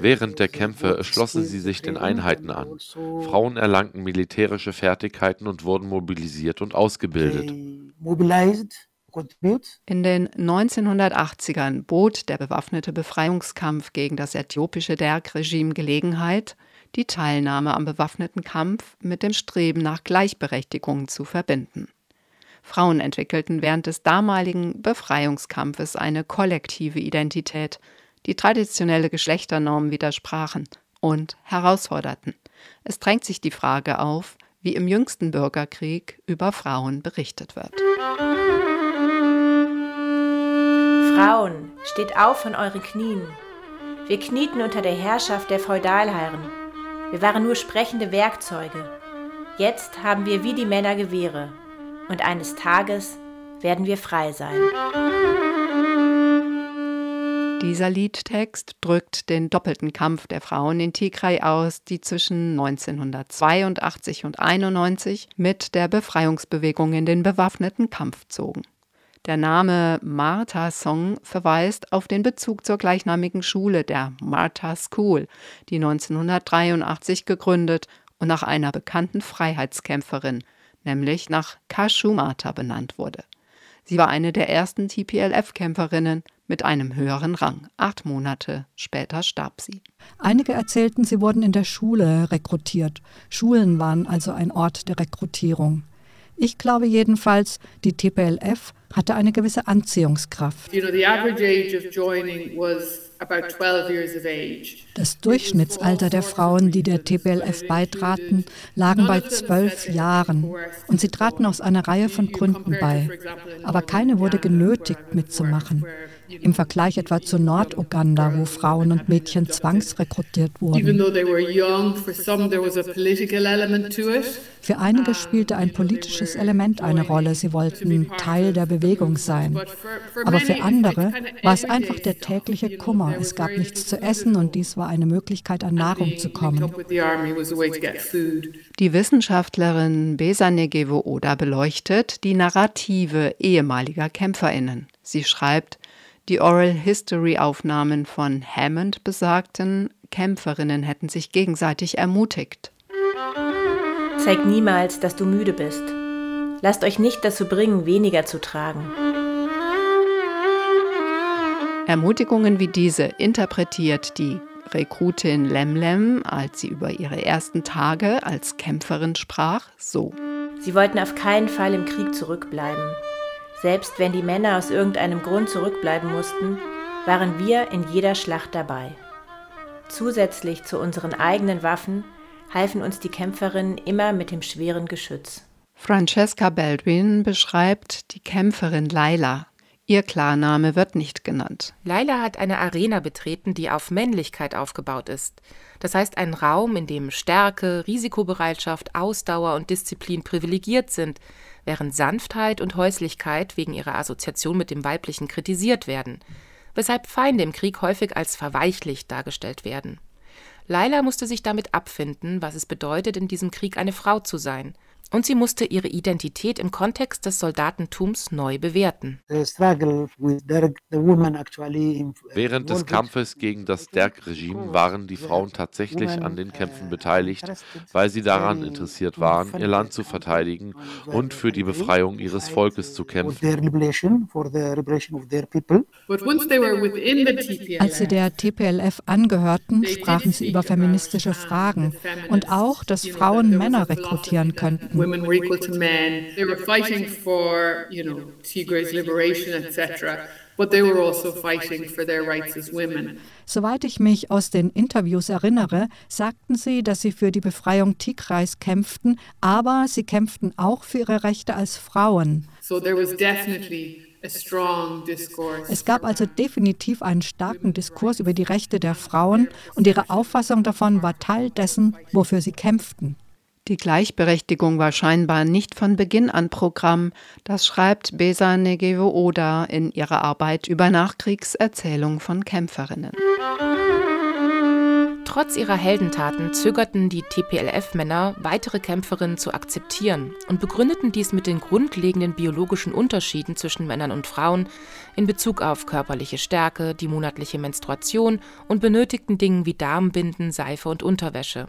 Während der Kämpfe schlossen sie sich den Einheiten an. Frauen erlangten militärische Fertigkeiten und wurden mobilisiert und ausgebildet. In den 1980ern bot der bewaffnete Befreiungskampf gegen das äthiopische Derg-Regime Gelegenheit, die Teilnahme am bewaffneten Kampf mit dem Streben nach Gleichberechtigung zu verbinden. Frauen entwickelten während des damaligen Befreiungskampfes eine kollektive Identität, die traditionelle Geschlechternormen widersprachen und herausforderten. Es drängt sich die Frage auf, wie im jüngsten Bürgerkrieg über Frauen berichtet wird. Frauen, steht auf von euren Knien. Wir knieten unter der Herrschaft der Feudalherren. Wir waren nur sprechende Werkzeuge. Jetzt haben wir wie die Männer Gewehre. Und eines Tages werden wir frei sein. Dieser Liedtext drückt den doppelten Kampf der Frauen in Tigray aus, die zwischen 1982 und 91 mit der Befreiungsbewegung in den bewaffneten Kampf zogen. Der Name Martha Song verweist auf den Bezug zur gleichnamigen Schule, der Martha School, die 1983 gegründet und nach einer bekannten Freiheitskämpferin, nämlich nach Kashu Martha benannt wurde. Sie war eine der ersten TPLF-Kämpferinnen mit einem höheren Rang. Acht Monate später starb sie. Einige erzählten, sie wurden in der Schule rekrutiert. Schulen waren also ein Ort der Rekrutierung. Ich glaube jedenfalls, die TPLF hatte eine gewisse Anziehungskraft. Das Durchschnittsalter der Frauen, die der TPLF beitraten, lagen bei zwölf Jahren und sie traten aus einer Reihe von Gründen bei. Aber keine wurde genötigt mitzumachen. Im Vergleich etwa zu Norduganda, wo Frauen und Mädchen zwangsrekrutiert wurden. Für einige spielte ein politisches Element eine Rolle. Sie wollten Teil der Bewegung sein. Aber für andere war es einfach der tägliche Kummer. Es gab nichts zu essen und dies war eine Möglichkeit, an Nahrung zu kommen. Die Wissenschaftlerin Besanegevo Oda beleuchtet die Narrative ehemaliger KämpferInnen. Sie schreibt, die Oral History Aufnahmen von Hammond besagten, Kämpferinnen hätten sich gegenseitig ermutigt. Zeig niemals, dass du müde bist. Lasst euch nicht dazu bringen, weniger zu tragen. Ermutigungen wie diese interpretiert die Rekrutin Lemlem, als sie über ihre ersten Tage als Kämpferin sprach, so. Sie wollten auf keinen Fall im Krieg zurückbleiben. Selbst wenn die Männer aus irgendeinem Grund zurückbleiben mussten, waren wir in jeder Schlacht dabei. Zusätzlich zu unseren eigenen Waffen halfen uns die Kämpferinnen immer mit dem schweren Geschütz. Francesca Baldwin beschreibt die Kämpferin Laila. Ihr Klarname wird nicht genannt. Laila hat eine Arena betreten, die auf Männlichkeit aufgebaut ist. Das heißt einen Raum, in dem Stärke, Risikobereitschaft, Ausdauer und Disziplin privilegiert sind, während Sanftheit und Häuslichkeit wegen ihrer Assoziation mit dem Weiblichen kritisiert werden, weshalb Feinde im Krieg häufig als verweichlicht dargestellt werden. Laila musste sich damit abfinden, was es bedeutet, in diesem Krieg eine Frau zu sein – und sie musste ihre Identität im Kontext des Soldatentums neu bewerten. Während des Kampfes gegen das Derg-Regime waren die Frauen tatsächlich an den Kämpfen beteiligt, weil sie daran interessiert waren, ihr Land zu verteidigen und für die Befreiung ihres Volkes zu kämpfen. Als sie der TPLF angehörten, sprachen sie über feministische Fragen und auch, dass Frauen Männer rekrutieren könnten women were equal to men. They were fighting for, you know, Tigray's liberation, etc. But they were also fighting for their rights as women. Soweit ich mich aus den Interviews erinnere, sagten sie, dass sie für die Befreiung Tigrais kämpften, aber sie kämpften auch für ihre Rechte als Frauen. So there was definitely es gab also definitiv einen starken Diskurs über die Rechte der Frauen und ihre Auffassung davon war Teil dessen, wofür sie kämpften. Die Gleichberechtigung war scheinbar nicht von Beginn an Programm, das schreibt Besa Negevo Oda in ihrer Arbeit über Nachkriegserzählung von Kämpferinnen. Trotz ihrer Heldentaten zögerten die TPLF-Männer, weitere Kämpferinnen zu akzeptieren und begründeten dies mit den grundlegenden biologischen Unterschieden zwischen Männern und Frauen in Bezug auf körperliche Stärke, die monatliche Menstruation und benötigten Dingen wie Darmbinden, Seife und Unterwäsche.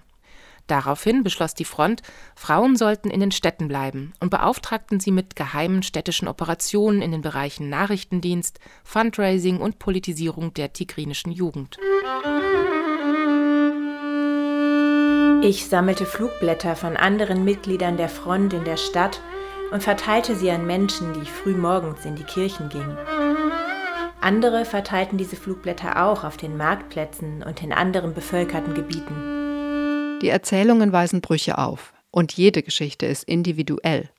Daraufhin beschloss die Front, Frauen sollten in den Städten bleiben und beauftragten sie mit geheimen städtischen Operationen in den Bereichen Nachrichtendienst, Fundraising und Politisierung der tigrinischen Jugend. Ich sammelte Flugblätter von anderen Mitgliedern der Front in der Stadt und verteilte sie an Menschen, die früh morgens in die Kirchen gingen. Andere verteilten diese Flugblätter auch auf den Marktplätzen und in anderen bevölkerten Gebieten. Die Erzählungen weisen Brüche auf und jede Geschichte ist individuell.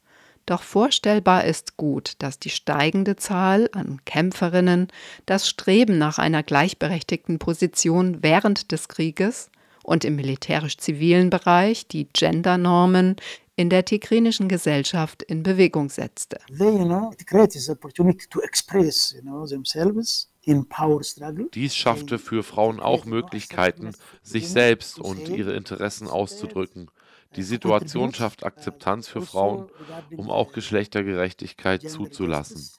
Doch vorstellbar ist gut, dass die steigende Zahl an Kämpferinnen, das Streben nach einer gleichberechtigten Position während des Krieges und im militärisch-zivilen Bereich die Gendernormen in der tigrinischen Gesellschaft in Bewegung setzte. They, you know, dies schaffte für Frauen auch Möglichkeiten, sich selbst und ihre Interessen auszudrücken. Die Situation schafft Akzeptanz für Frauen, um auch Geschlechtergerechtigkeit zuzulassen.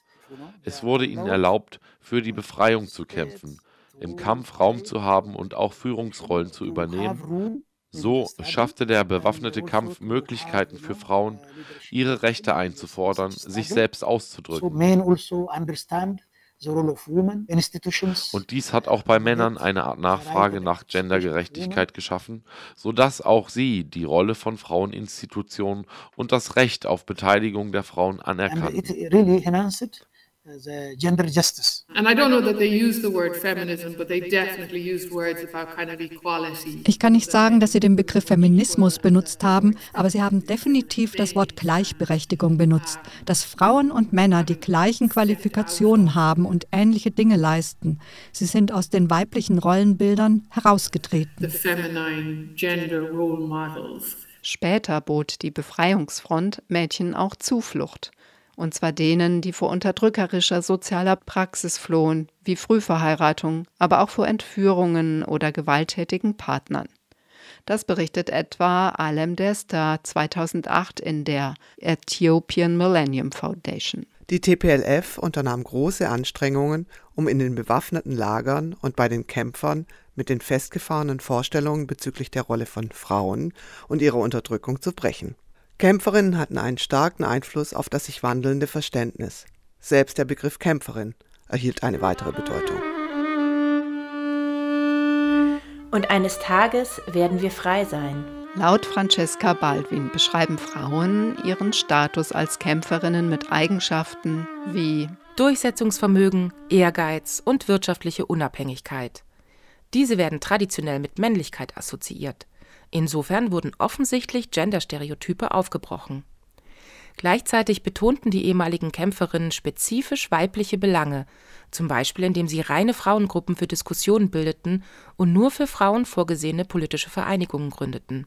Es wurde ihnen erlaubt, für die Befreiung zu kämpfen, im Kampf Raum zu haben und auch Führungsrollen zu übernehmen. So schaffte der bewaffnete Kampf Möglichkeiten für Frauen, ihre Rechte einzufordern, sich selbst auszudrücken. Und dies hat auch bei Männern eine Art Nachfrage nach Gendergerechtigkeit geschaffen, sodass auch sie die Rolle von Fraueninstitutionen und das Recht auf Beteiligung der Frauen anerkannten a gender justice. And I don't know that they use the word feminism, but they definitely used words about kind of equality. Ich kann nicht sagen, dass sie den Begriff Feminismus benutzt haben, aber sie haben definitiv das Wort Gleichberechtigung benutzt, dass Frauen und Männer die gleichen Qualifikationen haben und ähnliche Dinge leisten. Sie sind aus den weiblichen Rollenbildern herausgetreten. The feminine gender role models. Später bot die Befreiungsfront Mädchen auch Zuflucht und zwar denen, die vor unterdrückerischer sozialer Praxis flohen, wie Frühverheiratung, aber auch vor Entführungen oder gewalttätigen Partnern. Das berichtet etwa Alem Desta 2008 in der Ethiopian Millennium Foundation. Die TPLF unternahm große Anstrengungen, um in den bewaffneten Lagern und bei den Kämpfern mit den festgefahrenen Vorstellungen bezüglich der Rolle von Frauen und ihrer Unterdrückung zu brechen. Kämpferinnen hatten einen starken Einfluss auf das sich wandelnde Verständnis. Selbst der Begriff Kämpferin erhielt eine weitere Bedeutung. Und eines Tages werden wir frei sein. Laut Francesca Baldwin beschreiben Frauen ihren Status als Kämpferinnen mit Eigenschaften wie Durchsetzungsvermögen, Ehrgeiz und wirtschaftliche Unabhängigkeit. Diese werden traditionell mit Männlichkeit assoziiert. Insofern wurden offensichtlich Genderstereotype aufgebrochen. Gleichzeitig betonten die ehemaligen Kämpferinnen spezifisch weibliche Belange, zum Beispiel indem sie reine Frauengruppen für Diskussionen bildeten und nur für Frauen vorgesehene politische Vereinigungen gründeten.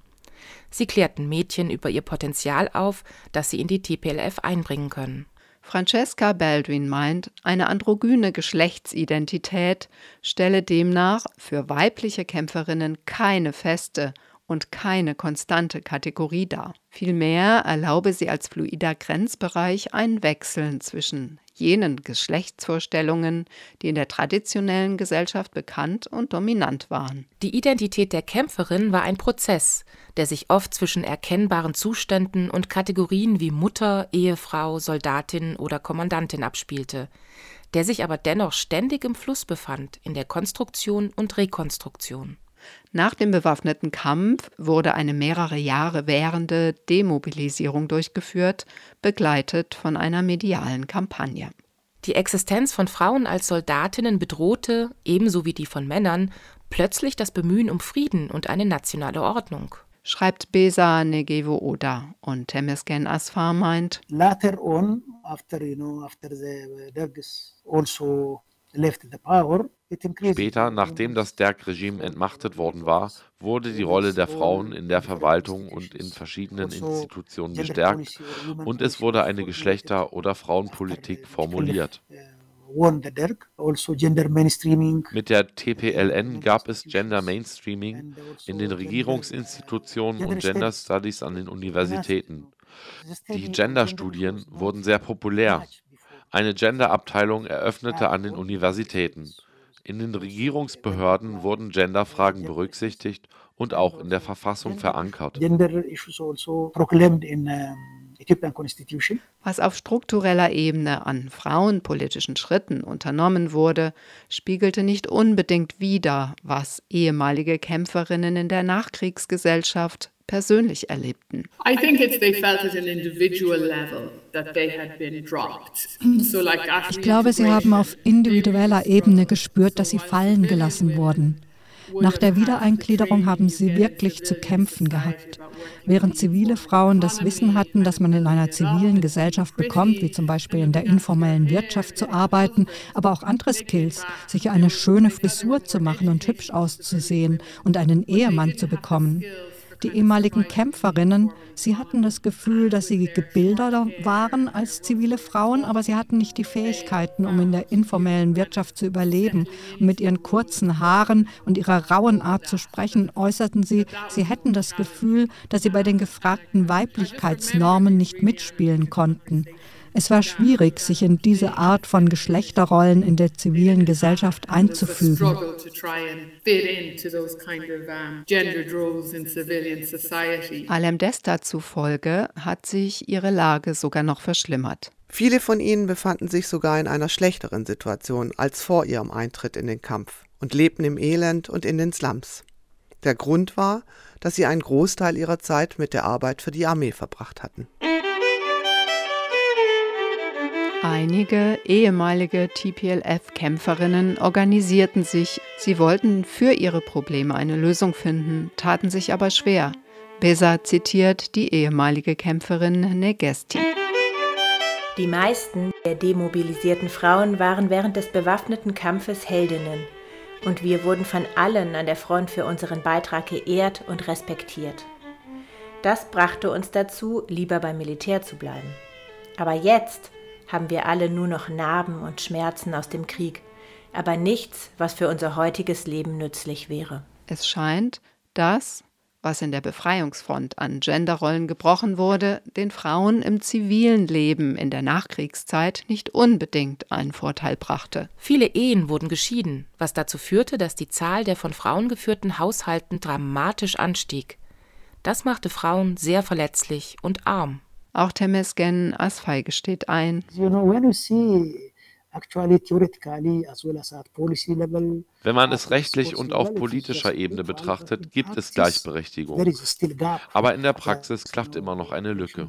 Sie klärten Mädchen über ihr Potenzial auf, das sie in die TPLF einbringen können. Francesca Baldwin meint, eine androgyne Geschlechtsidentität stelle demnach für weibliche Kämpferinnen keine feste und keine konstante Kategorie dar. Vielmehr erlaube sie als fluider Grenzbereich ein Wechseln zwischen jenen Geschlechtsvorstellungen, die in der traditionellen Gesellschaft bekannt und dominant waren. Die Identität der Kämpferin war ein Prozess, der sich oft zwischen erkennbaren Zuständen und Kategorien wie Mutter, Ehefrau, Soldatin oder Kommandantin abspielte, der sich aber dennoch ständig im Fluss befand in der Konstruktion und Rekonstruktion. Nach dem bewaffneten Kampf wurde eine mehrere Jahre währende Demobilisierung durchgeführt, begleitet von einer medialen Kampagne. Die Existenz von Frauen als Soldatinnen bedrohte, ebenso wie die von Männern, plötzlich das Bemühen um Frieden und eine nationale Ordnung. Schreibt Besa Negevo Oda und Temesgen Asfar meint. Later on, after you know, after the Dergs also Später, nachdem das Derg-Regime entmachtet worden war, wurde die Rolle der Frauen in der Verwaltung und in verschiedenen Institutionen gestärkt und es wurde eine Geschlechter- oder Frauenpolitik formuliert. Also Mit der TPLN gab es Gender Mainstreaming in den Regierungsinstitutionen und Gender Studies an den Universitäten. Die Gender-Studien wurden sehr populär. Eine Gender-Abteilung eröffnete an den Universitäten. In den Regierungsbehörden wurden Genderfragen berücksichtigt und auch in der Verfassung verankert. Also Was auf struktureller Ebene an frauenpolitischen Schritten unternommen wurde, spiegelte nicht unbedingt wider, was ehemalige Kämpferinnen in der Nachkriegsgesellschaft persönlich erlebten. Ich glaube, sie haben auf individueller Ebene gespürt, dass sie fallen gelassen wurden. Nach der Wiedereingliederung haben sie wirklich zu kämpfen gehabt. Während zivile Frauen das Wissen hatten, dass man in einer zivilen Gesellschaft bekommt, wie zum Beispiel in der informellen Wirtschaft zu arbeiten, aber auch andere Skills, sich eine schöne Frisur zu machen und hübsch auszusehen und einen Ehemann zu bekommen, die ehemaligen Kämpferinnen, sie hatten das Gefühl, dass sie gebildeter waren als zivile Frauen, aber sie hatten nicht die Fähigkeiten, um in der informellen Wirtschaft zu überleben. Und mit ihren kurzen Haaren und ihrer rauen Art zu sprechen, äußerten sie, sie hätten das Gefühl, dass sie bei den gefragten Weiblichkeitsnormen nicht mitspielen konnten. Es war schwierig, sich in diese Art von Geschlechterrollen in der zivilen Gesellschaft einzufügen. Alem Desta zufolge hat sich ihre Lage sogar noch verschlimmert. Viele von ihnen befanden sich sogar in einer schlechteren Situation als vor ihrem Eintritt in den Kampf und lebten im Elend und in den Slums. Der Grund war, dass sie einen Großteil ihrer Zeit mit der Arbeit für die Armee verbracht hatten. Einige ehemalige TPLF-Kämpferinnen organisierten sich. Sie wollten für ihre Probleme eine Lösung finden, taten sich aber schwer. Besa zitiert die ehemalige Kämpferin Negesti. Die meisten der demobilisierten Frauen waren während des bewaffneten Kampfes Heldinnen. Und wir wurden von allen an der Front für unseren Beitrag geehrt und respektiert. Das brachte uns dazu, lieber beim Militär zu bleiben. Aber jetzt haben wir alle nur noch Narben und Schmerzen aus dem Krieg, aber nichts, was für unser heutiges Leben nützlich wäre. Es scheint, dass, was in der Befreiungsfront an Genderrollen gebrochen wurde, den Frauen im zivilen Leben in der Nachkriegszeit nicht unbedingt einen Vorteil brachte. Viele Ehen wurden geschieden, was dazu führte, dass die Zahl der von Frauen geführten Haushalten dramatisch anstieg. Das machte Frauen sehr verletzlich und arm. Auch Temesgen Asfai gesteht ein. Wenn man es rechtlich und auf politischer Ebene betrachtet, gibt es Gleichberechtigung. Aber in der Praxis klafft immer noch eine Lücke.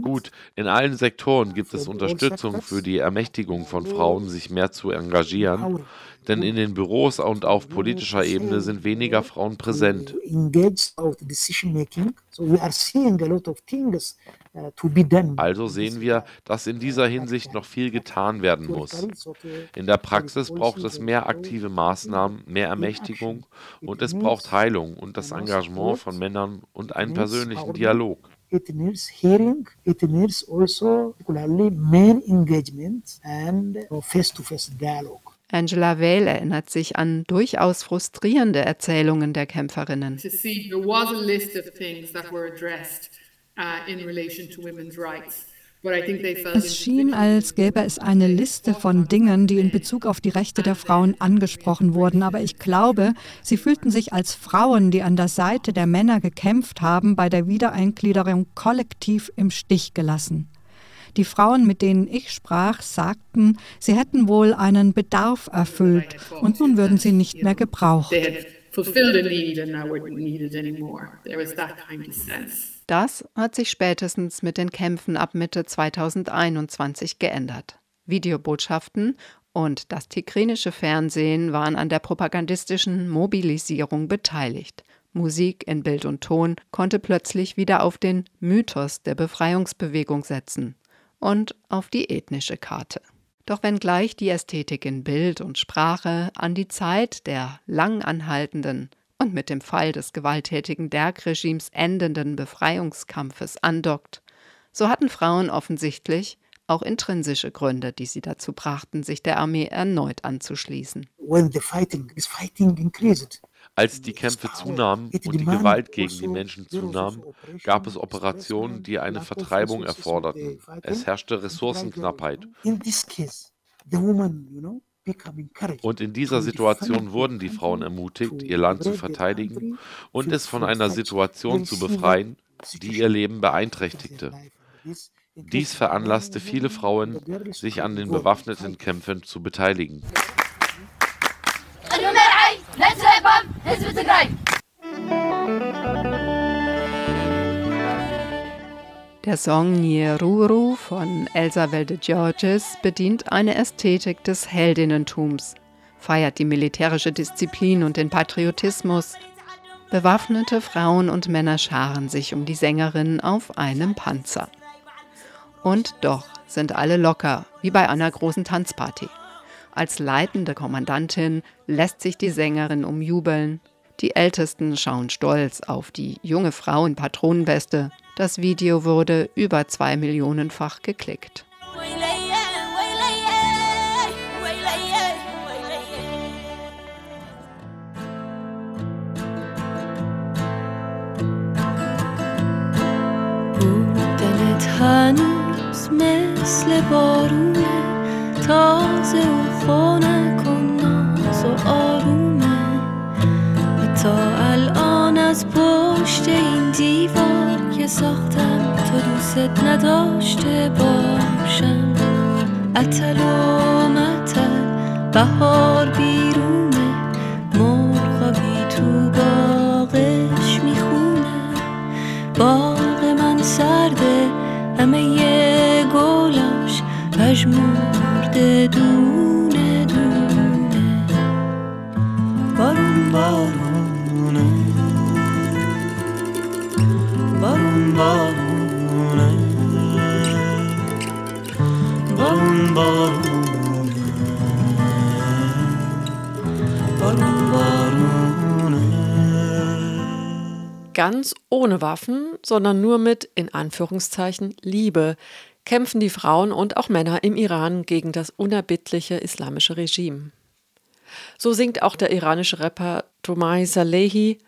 Gut, in allen Sektoren gibt es Unterstützung für die Ermächtigung von Frauen, sich mehr zu engagieren, denn in den Büros und auf politischer Ebene sind weniger Frauen präsent. Also sehen wir, dass in dieser Hinsicht noch viel getan werden muss. In der Praxis braucht es mehr aktive Maßnahmen, mehr Ermächtigung und es braucht Heilung und das Engagement von Männern und einen persönlichen Dialog. It needs hearing, it needs also particularly men engagement and face-to-face dialogue. Angela Vale erinnert sich an durchaus frustrierende Erzählungen der Kämpferinnen. Uh. Es schien, als gäbe es eine Liste von Dingen, die in Bezug auf die Rechte der Frauen angesprochen wurden, aber ich glaube, sie fühlten sich als Frauen, die an der Seite der Männer gekämpft haben, bei der Wiedereingliederung kollektiv im Stich gelassen. Die Frauen, mit denen ich sprach, sagten, sie hätten wohl einen Bedarf erfüllt und nun würden sie nicht mehr gebraucht. Das hat sich spätestens mit den Kämpfen ab Mitte 2021 geändert. Videobotschaften und das tigrinische Fernsehen waren an der propagandistischen Mobilisierung beteiligt. Musik in Bild und Ton konnte plötzlich wieder auf den Mythos der Befreiungsbewegung setzen und auf die ethnische Karte. Doch wenngleich die Ästhetik in Bild und Sprache an die Zeit der lang anhaltenden und mit dem Fall des gewalttätigen Derg-Regimes endenden Befreiungskampfes andockt, so hatten Frauen offensichtlich auch intrinsische Gründe, die sie dazu brachten, sich der Armee erneut anzuschließen. When the fighting, this fighting increased. Als die Kämpfe zunahmen und die Gewalt gegen die Menschen zunahm, gab es Operationen, die eine Vertreibung erforderten. Es herrschte Ressourcenknappheit. Und in dieser Situation wurden die Frauen ermutigt, ihr Land zu verteidigen und es von einer Situation zu befreien, die ihr Leben beeinträchtigte. Dies veranlasste viele Frauen, sich an den bewaffneten Kämpfen zu beteiligen. Der Song Nyeruru von Elsa Welde Georges bedient eine Ästhetik des Heldinnentums, feiert die militärische Disziplin und den Patriotismus. Bewaffnete Frauen und Männer scharen sich um die Sängerin auf einem Panzer. Und doch sind alle locker, wie bei einer großen Tanzparty. Als leitende Kommandantin lässt sich die Sängerin umjubeln. Die Ältesten schauen stolz auf die junge Frau in Patronenweste. Das Video wurde über zwei Millionenfach geklickt. هنوز مثل بارونه تازه تا الان از پشت این دیوار که ساختم تو دوست نداشته باشم. اتل و متل بهار بیرونه مرغابی تو باغش می‌خونه. باغ من سرده همه یه گلاش پژمرده دونه دونه. بارون بارونه Ganz ohne Waffen, sondern nur mit, in Anführungszeichen, Liebe kämpfen die Frauen und auch Männer im Iran gegen das unerbittliche islamische Regime. So singt auch der iranische Rapper Tomai Salehi,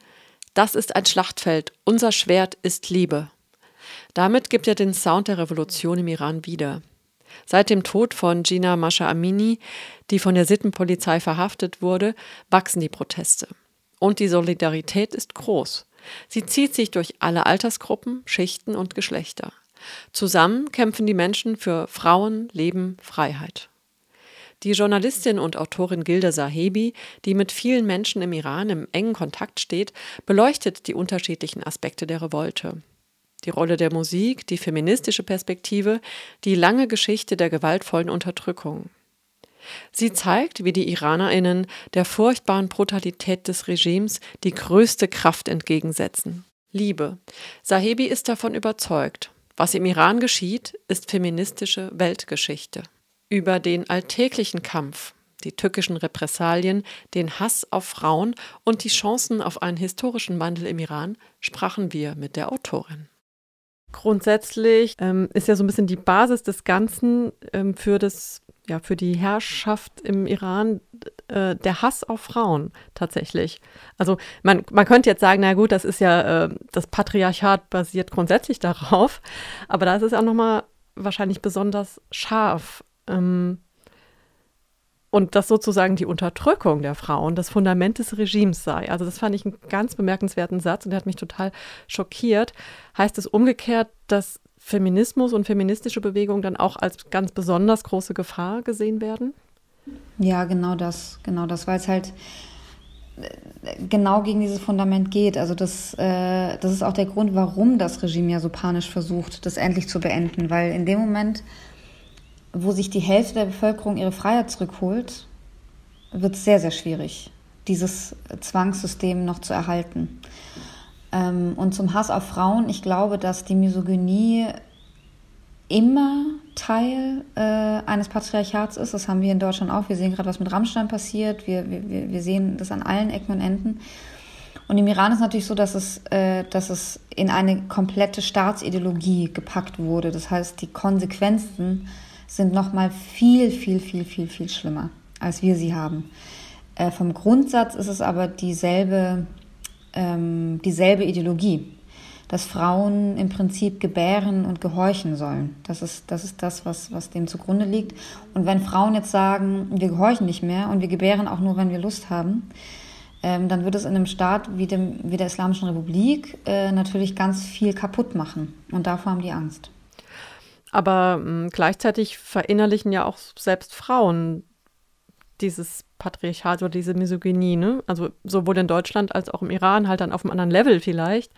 das ist ein Schlachtfeld, unser Schwert ist Liebe. Damit gibt er den Sound der Revolution im Iran wieder. Seit dem Tod von Gina Masha Amini, die von der Sittenpolizei verhaftet wurde, wachsen die Proteste. Und die Solidarität ist groß. Sie zieht sich durch alle Altersgruppen, Schichten und Geschlechter. Zusammen kämpfen die Menschen für Frauen, Leben, Freiheit. Die Journalistin und Autorin Gilda Sahebi, die mit vielen Menschen im Iran im engen Kontakt steht, beleuchtet die unterschiedlichen Aspekte der Revolte. Die Rolle der Musik, die feministische Perspektive, die lange Geschichte der gewaltvollen Unterdrückung. Sie zeigt, wie die Iranerinnen der furchtbaren Brutalität des Regimes die größte Kraft entgegensetzen. Liebe. Sahebi ist davon überzeugt, was im Iran geschieht, ist feministische Weltgeschichte. Über den alltäglichen Kampf, die tückischen Repressalien, den Hass auf Frauen und die Chancen auf einen historischen Wandel im Iran sprachen wir mit der Autorin. Grundsätzlich ähm, ist ja so ein bisschen die Basis des Ganzen ähm, für das ja, für die Herrschaft im Iran äh, der Hass auf Frauen tatsächlich. Also man, man könnte jetzt sagen, na gut, das ist ja, äh, das Patriarchat basiert grundsätzlich darauf, aber da ist es auch nochmal wahrscheinlich besonders scharf. Ähm, und dass sozusagen die Unterdrückung der Frauen das Fundament des Regimes sei. Also das fand ich einen ganz bemerkenswerten Satz und der hat mich total schockiert. Heißt es umgekehrt, dass Feminismus und feministische Bewegung dann auch als ganz besonders große Gefahr gesehen werden? Ja, genau das, genau das, weil es halt äh, genau gegen dieses Fundament geht. Also das, äh, das ist auch der Grund, warum das Regime ja so panisch versucht, das endlich zu beenden, weil in dem Moment, wo sich die Hälfte der Bevölkerung ihre Freiheit zurückholt, wird es sehr, sehr schwierig, dieses Zwangssystem noch zu erhalten. Ähm, und zum Hass auf Frauen, ich glaube, dass die Misogynie immer Teil äh, eines Patriarchats ist. Das haben wir in Deutschland auch. Wir sehen gerade, was mit Rammstein passiert. Wir, wir, wir sehen das an allen Ecken und Enden. Und im Iran ist natürlich so, dass es, äh, dass es in eine komplette Staatsideologie gepackt wurde. Das heißt, die Konsequenzen sind nochmal viel, viel, viel, viel, viel schlimmer, als wir sie haben. Äh, vom Grundsatz ist es aber dieselbe ähm, dieselbe Ideologie, dass Frauen im Prinzip gebären und gehorchen sollen. Das ist das, ist das was, was dem zugrunde liegt. Und wenn Frauen jetzt sagen, wir gehorchen nicht mehr und wir gebären auch nur, wenn wir Lust haben, ähm, dann wird es in einem Staat wie, dem, wie der Islamischen Republik äh, natürlich ganz viel kaputt machen. Und davor haben die Angst. Aber mh, hm, gleichzeitig verinnerlichen ja auch selbst Frauen dieses Patriarchat oder diese Misogynie, ne? Also sowohl in Deutschland als auch im Iran, halt dann auf einem anderen Level vielleicht.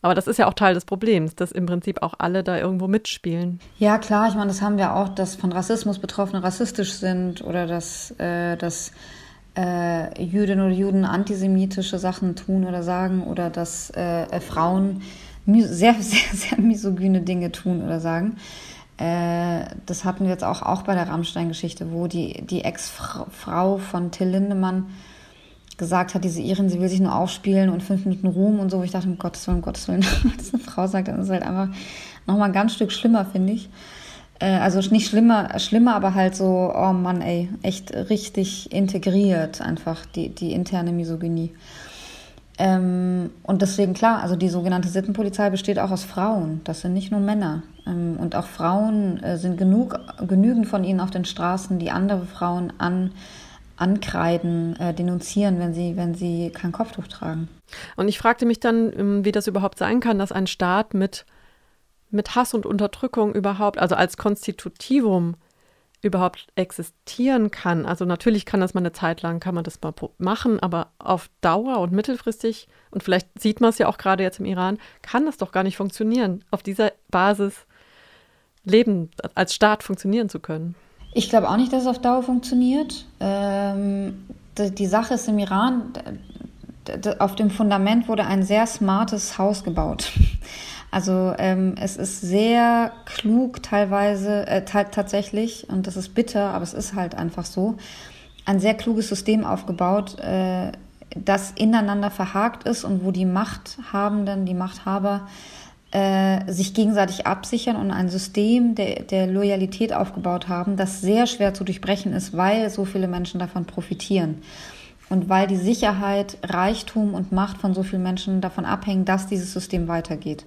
Aber das ist ja auch Teil des Problems, dass im Prinzip auch alle da irgendwo mitspielen. Ja, klar, ich meine, das haben wir auch, dass von Rassismus Betroffene rassistisch sind oder dass, äh, dass äh, Jüdinnen oder Juden antisemitische Sachen tun oder sagen oder dass äh, Frauen sehr, sehr, sehr misogyne Dinge tun oder sagen. Äh, das hatten wir jetzt auch, auch bei der Rammstein-Geschichte, wo die, die Ex-Frau von Till Lindemann gesagt hat, diese Irin, sie will sich nur aufspielen und fünf Minuten Ruhm und so. Ich dachte, um Gottes Willen, um Gottes Willen, was eine Frau sagt, dann ist es halt einfach nochmal ein ganz Stück schlimmer, finde ich. Äh, also nicht schlimmer, schlimmer, aber halt so, oh Mann, ey, echt richtig integriert einfach die, die interne Misogynie. Ähm, und deswegen klar, also die sogenannte Sittenpolizei besteht auch aus Frauen. Das sind nicht nur Männer. Ähm, und auch Frauen äh, sind genug, genügend von ihnen auf den Straßen, die andere Frauen an, ankreiden, äh, denunzieren, wenn sie, wenn sie kein Kopftuch tragen. Und ich fragte mich dann, ähm, wie das überhaupt sein kann, dass ein Staat mit, mit Hass und Unterdrückung überhaupt, also als Konstitutivum, überhaupt existieren kann. Also natürlich kann das mal eine Zeit lang, kann man das mal machen, aber auf Dauer und mittelfristig, und vielleicht sieht man es ja auch gerade jetzt im Iran, kann das doch gar nicht funktionieren, auf dieser Basis leben, als Staat funktionieren zu können. Ich glaube auch nicht, dass es auf Dauer funktioniert. Ähm, die, die Sache ist im Iran, auf dem Fundament wurde ein sehr smartes Haus gebaut. Also ähm, es ist sehr klug teilweise, äh, tatsächlich, und das ist bitter, aber es ist halt einfach so, ein sehr kluges System aufgebaut, äh, das ineinander verhakt ist und wo die Machthabenden, die Machthaber äh, sich gegenseitig absichern und ein System der, der Loyalität aufgebaut haben, das sehr schwer zu durchbrechen ist, weil so viele Menschen davon profitieren. Und weil die Sicherheit, Reichtum und Macht von so vielen Menschen davon abhängen, dass dieses System weitergeht.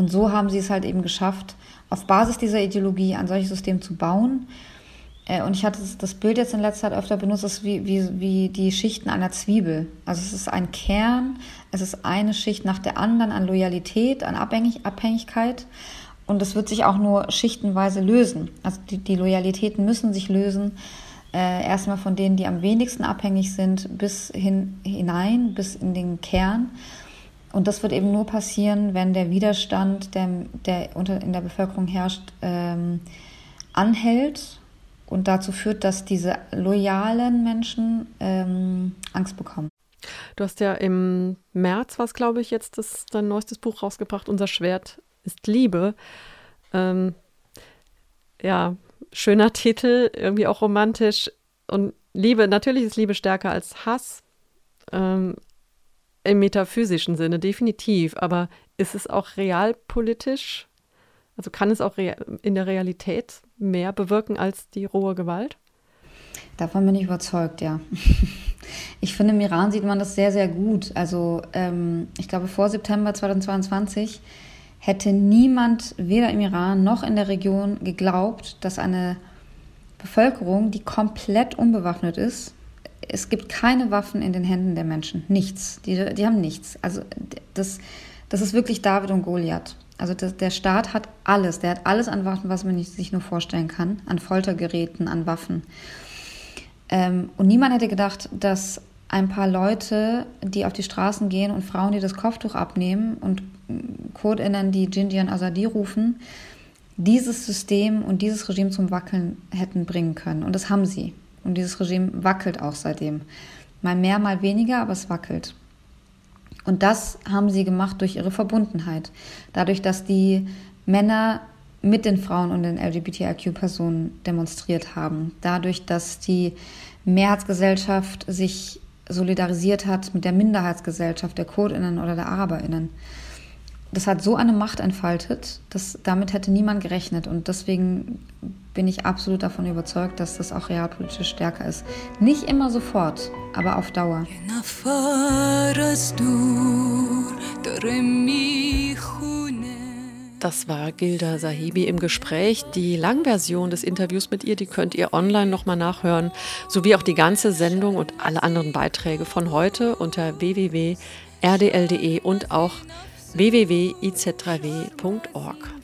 Und so haben sie es halt eben geschafft, auf Basis dieser Ideologie ein solches System zu bauen. Äh, und ich hatte das Bild jetzt in letzter Zeit öfter benutzt, es ist wie, wie, wie die Schichten einer Zwiebel. Also es ist ein Kern, es ist eine Schicht nach der anderen an Loyalität, an Abhängig Abhängigkeit. Und es wird sich auch nur schichtenweise lösen. Also die, die Loyalitäten müssen sich lösen äh, erstmal von denen, die am wenigsten abhängig sind, bis hin, hinein, bis in den Kern. Und das wird eben nur passieren, wenn der Widerstand, der, der unter, in der Bevölkerung herrscht, ähm, anhält und dazu führt, dass diese loyalen Menschen ähm, Angst bekommen. Du hast ja im März, was glaube ich, jetzt das, dein neuestes Buch rausgebracht, Unser Schwert ist Liebe. Ähm, ja, schöner Titel, irgendwie auch romantisch. Und Liebe, natürlich ist Liebe stärker als Hass. Ähm, Im metaphysischen Sinne, definitiv. Aber ist es auch realpolitisch? Also kann es auch in der Realität mehr bewirken als die rohe Gewalt? Davon bin ich überzeugt, ja. Ich finde, im Iran sieht man das sehr, sehr gut. Also ähm, ich glaube, vor September 2022 hätte niemand, weder im Iran noch in der Region, geglaubt, dass eine Bevölkerung, die komplett unbewaffnet ist, es gibt keine Waffen in den Händen der Menschen, nichts. Die, die haben nichts. Also das, das ist wirklich David und Goliath. Also das, der Staat hat alles, der hat alles an Waffen, was man nicht, sich nur vorstellen kann, an Foltergeräten, an Waffen. Ähm, und niemand hätte gedacht, dass ein paar Leute, die auf die Straßen gehen und Frauen, die das Kopftuch abnehmen und KurdInnen, die Jinjian Azadi rufen, dieses System und dieses Regime zum Wackeln hätten bringen können. Und das haben sie. Und dieses Regime wackelt auch seitdem. Mal mehr, mal weniger, aber es wackelt. Und das haben sie gemacht durch ihre Verbundenheit. Dadurch, dass die Männer mit den Frauen und den LGBTIQ-Personen demonstriert haben. Dadurch, dass die Mehrheitsgesellschaft sich solidarisiert hat mit der Minderheitsgesellschaft der Kurdinnen oder der Araberinnen das hat so eine Macht entfaltet, dass damit hätte niemand gerechnet. Und deswegen bin ich absolut davon überzeugt, dass das auch realpolitisch stärker ist. Nicht immer sofort, aber auf Dauer. Das war Gilda Sahibi im Gespräch. Die Langversion des Interviews mit ihr, die könnt ihr online nochmal nachhören, sowie auch die ganze Sendung und alle anderen Beiträge von heute unter www.rdl.de und auch www.iz3w.org.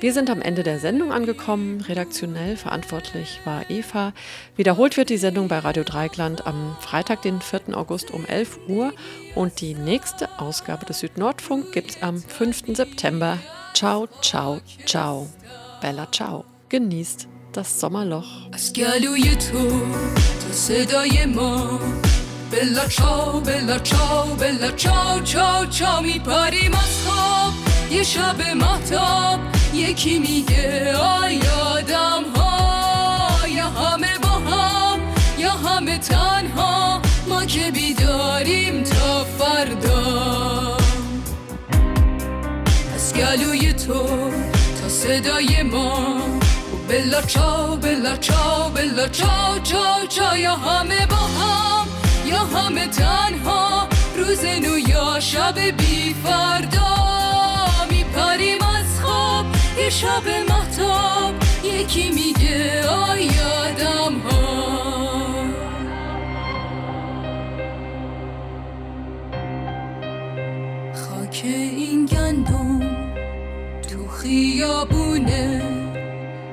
Wir sind am Ende der Sendung angekommen. Redaktionell verantwortlich war Eva. Wiederholt wird die Sendung bei Radio Dreigland am Freitag, den 4. August um 11 Uhr. Und die nächste Ausgabe des Südnordfunk gibt es am 5. September. Ciao, ciao, ciao. Bella ciao. Genießt das Sommerloch. بلا چاو بلا چاو بلا چاو چاو چاو میپریم از خواب یه شب محتاب یکی میگه آی آدم ها یا همه با هم یا همه تنها. ما که بیداریم تا فردا. از گلوی تو تا صدای ما. بلا چاو بلا چاو بلا چاو چاو چاو یا همه با هم یا همه تنها. روز نو یا شب بی فردا. میپریم شب محتاب یکی میگه آی آدم ها. خاک این گندم تو خیابونه.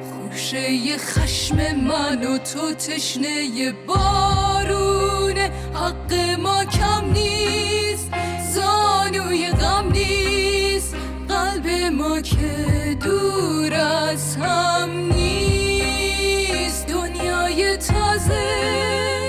خوش لاشه خشم من و تو تشنه بارونه. حق ما کم نیست. ما که دور از هم نیست. دنیای تازه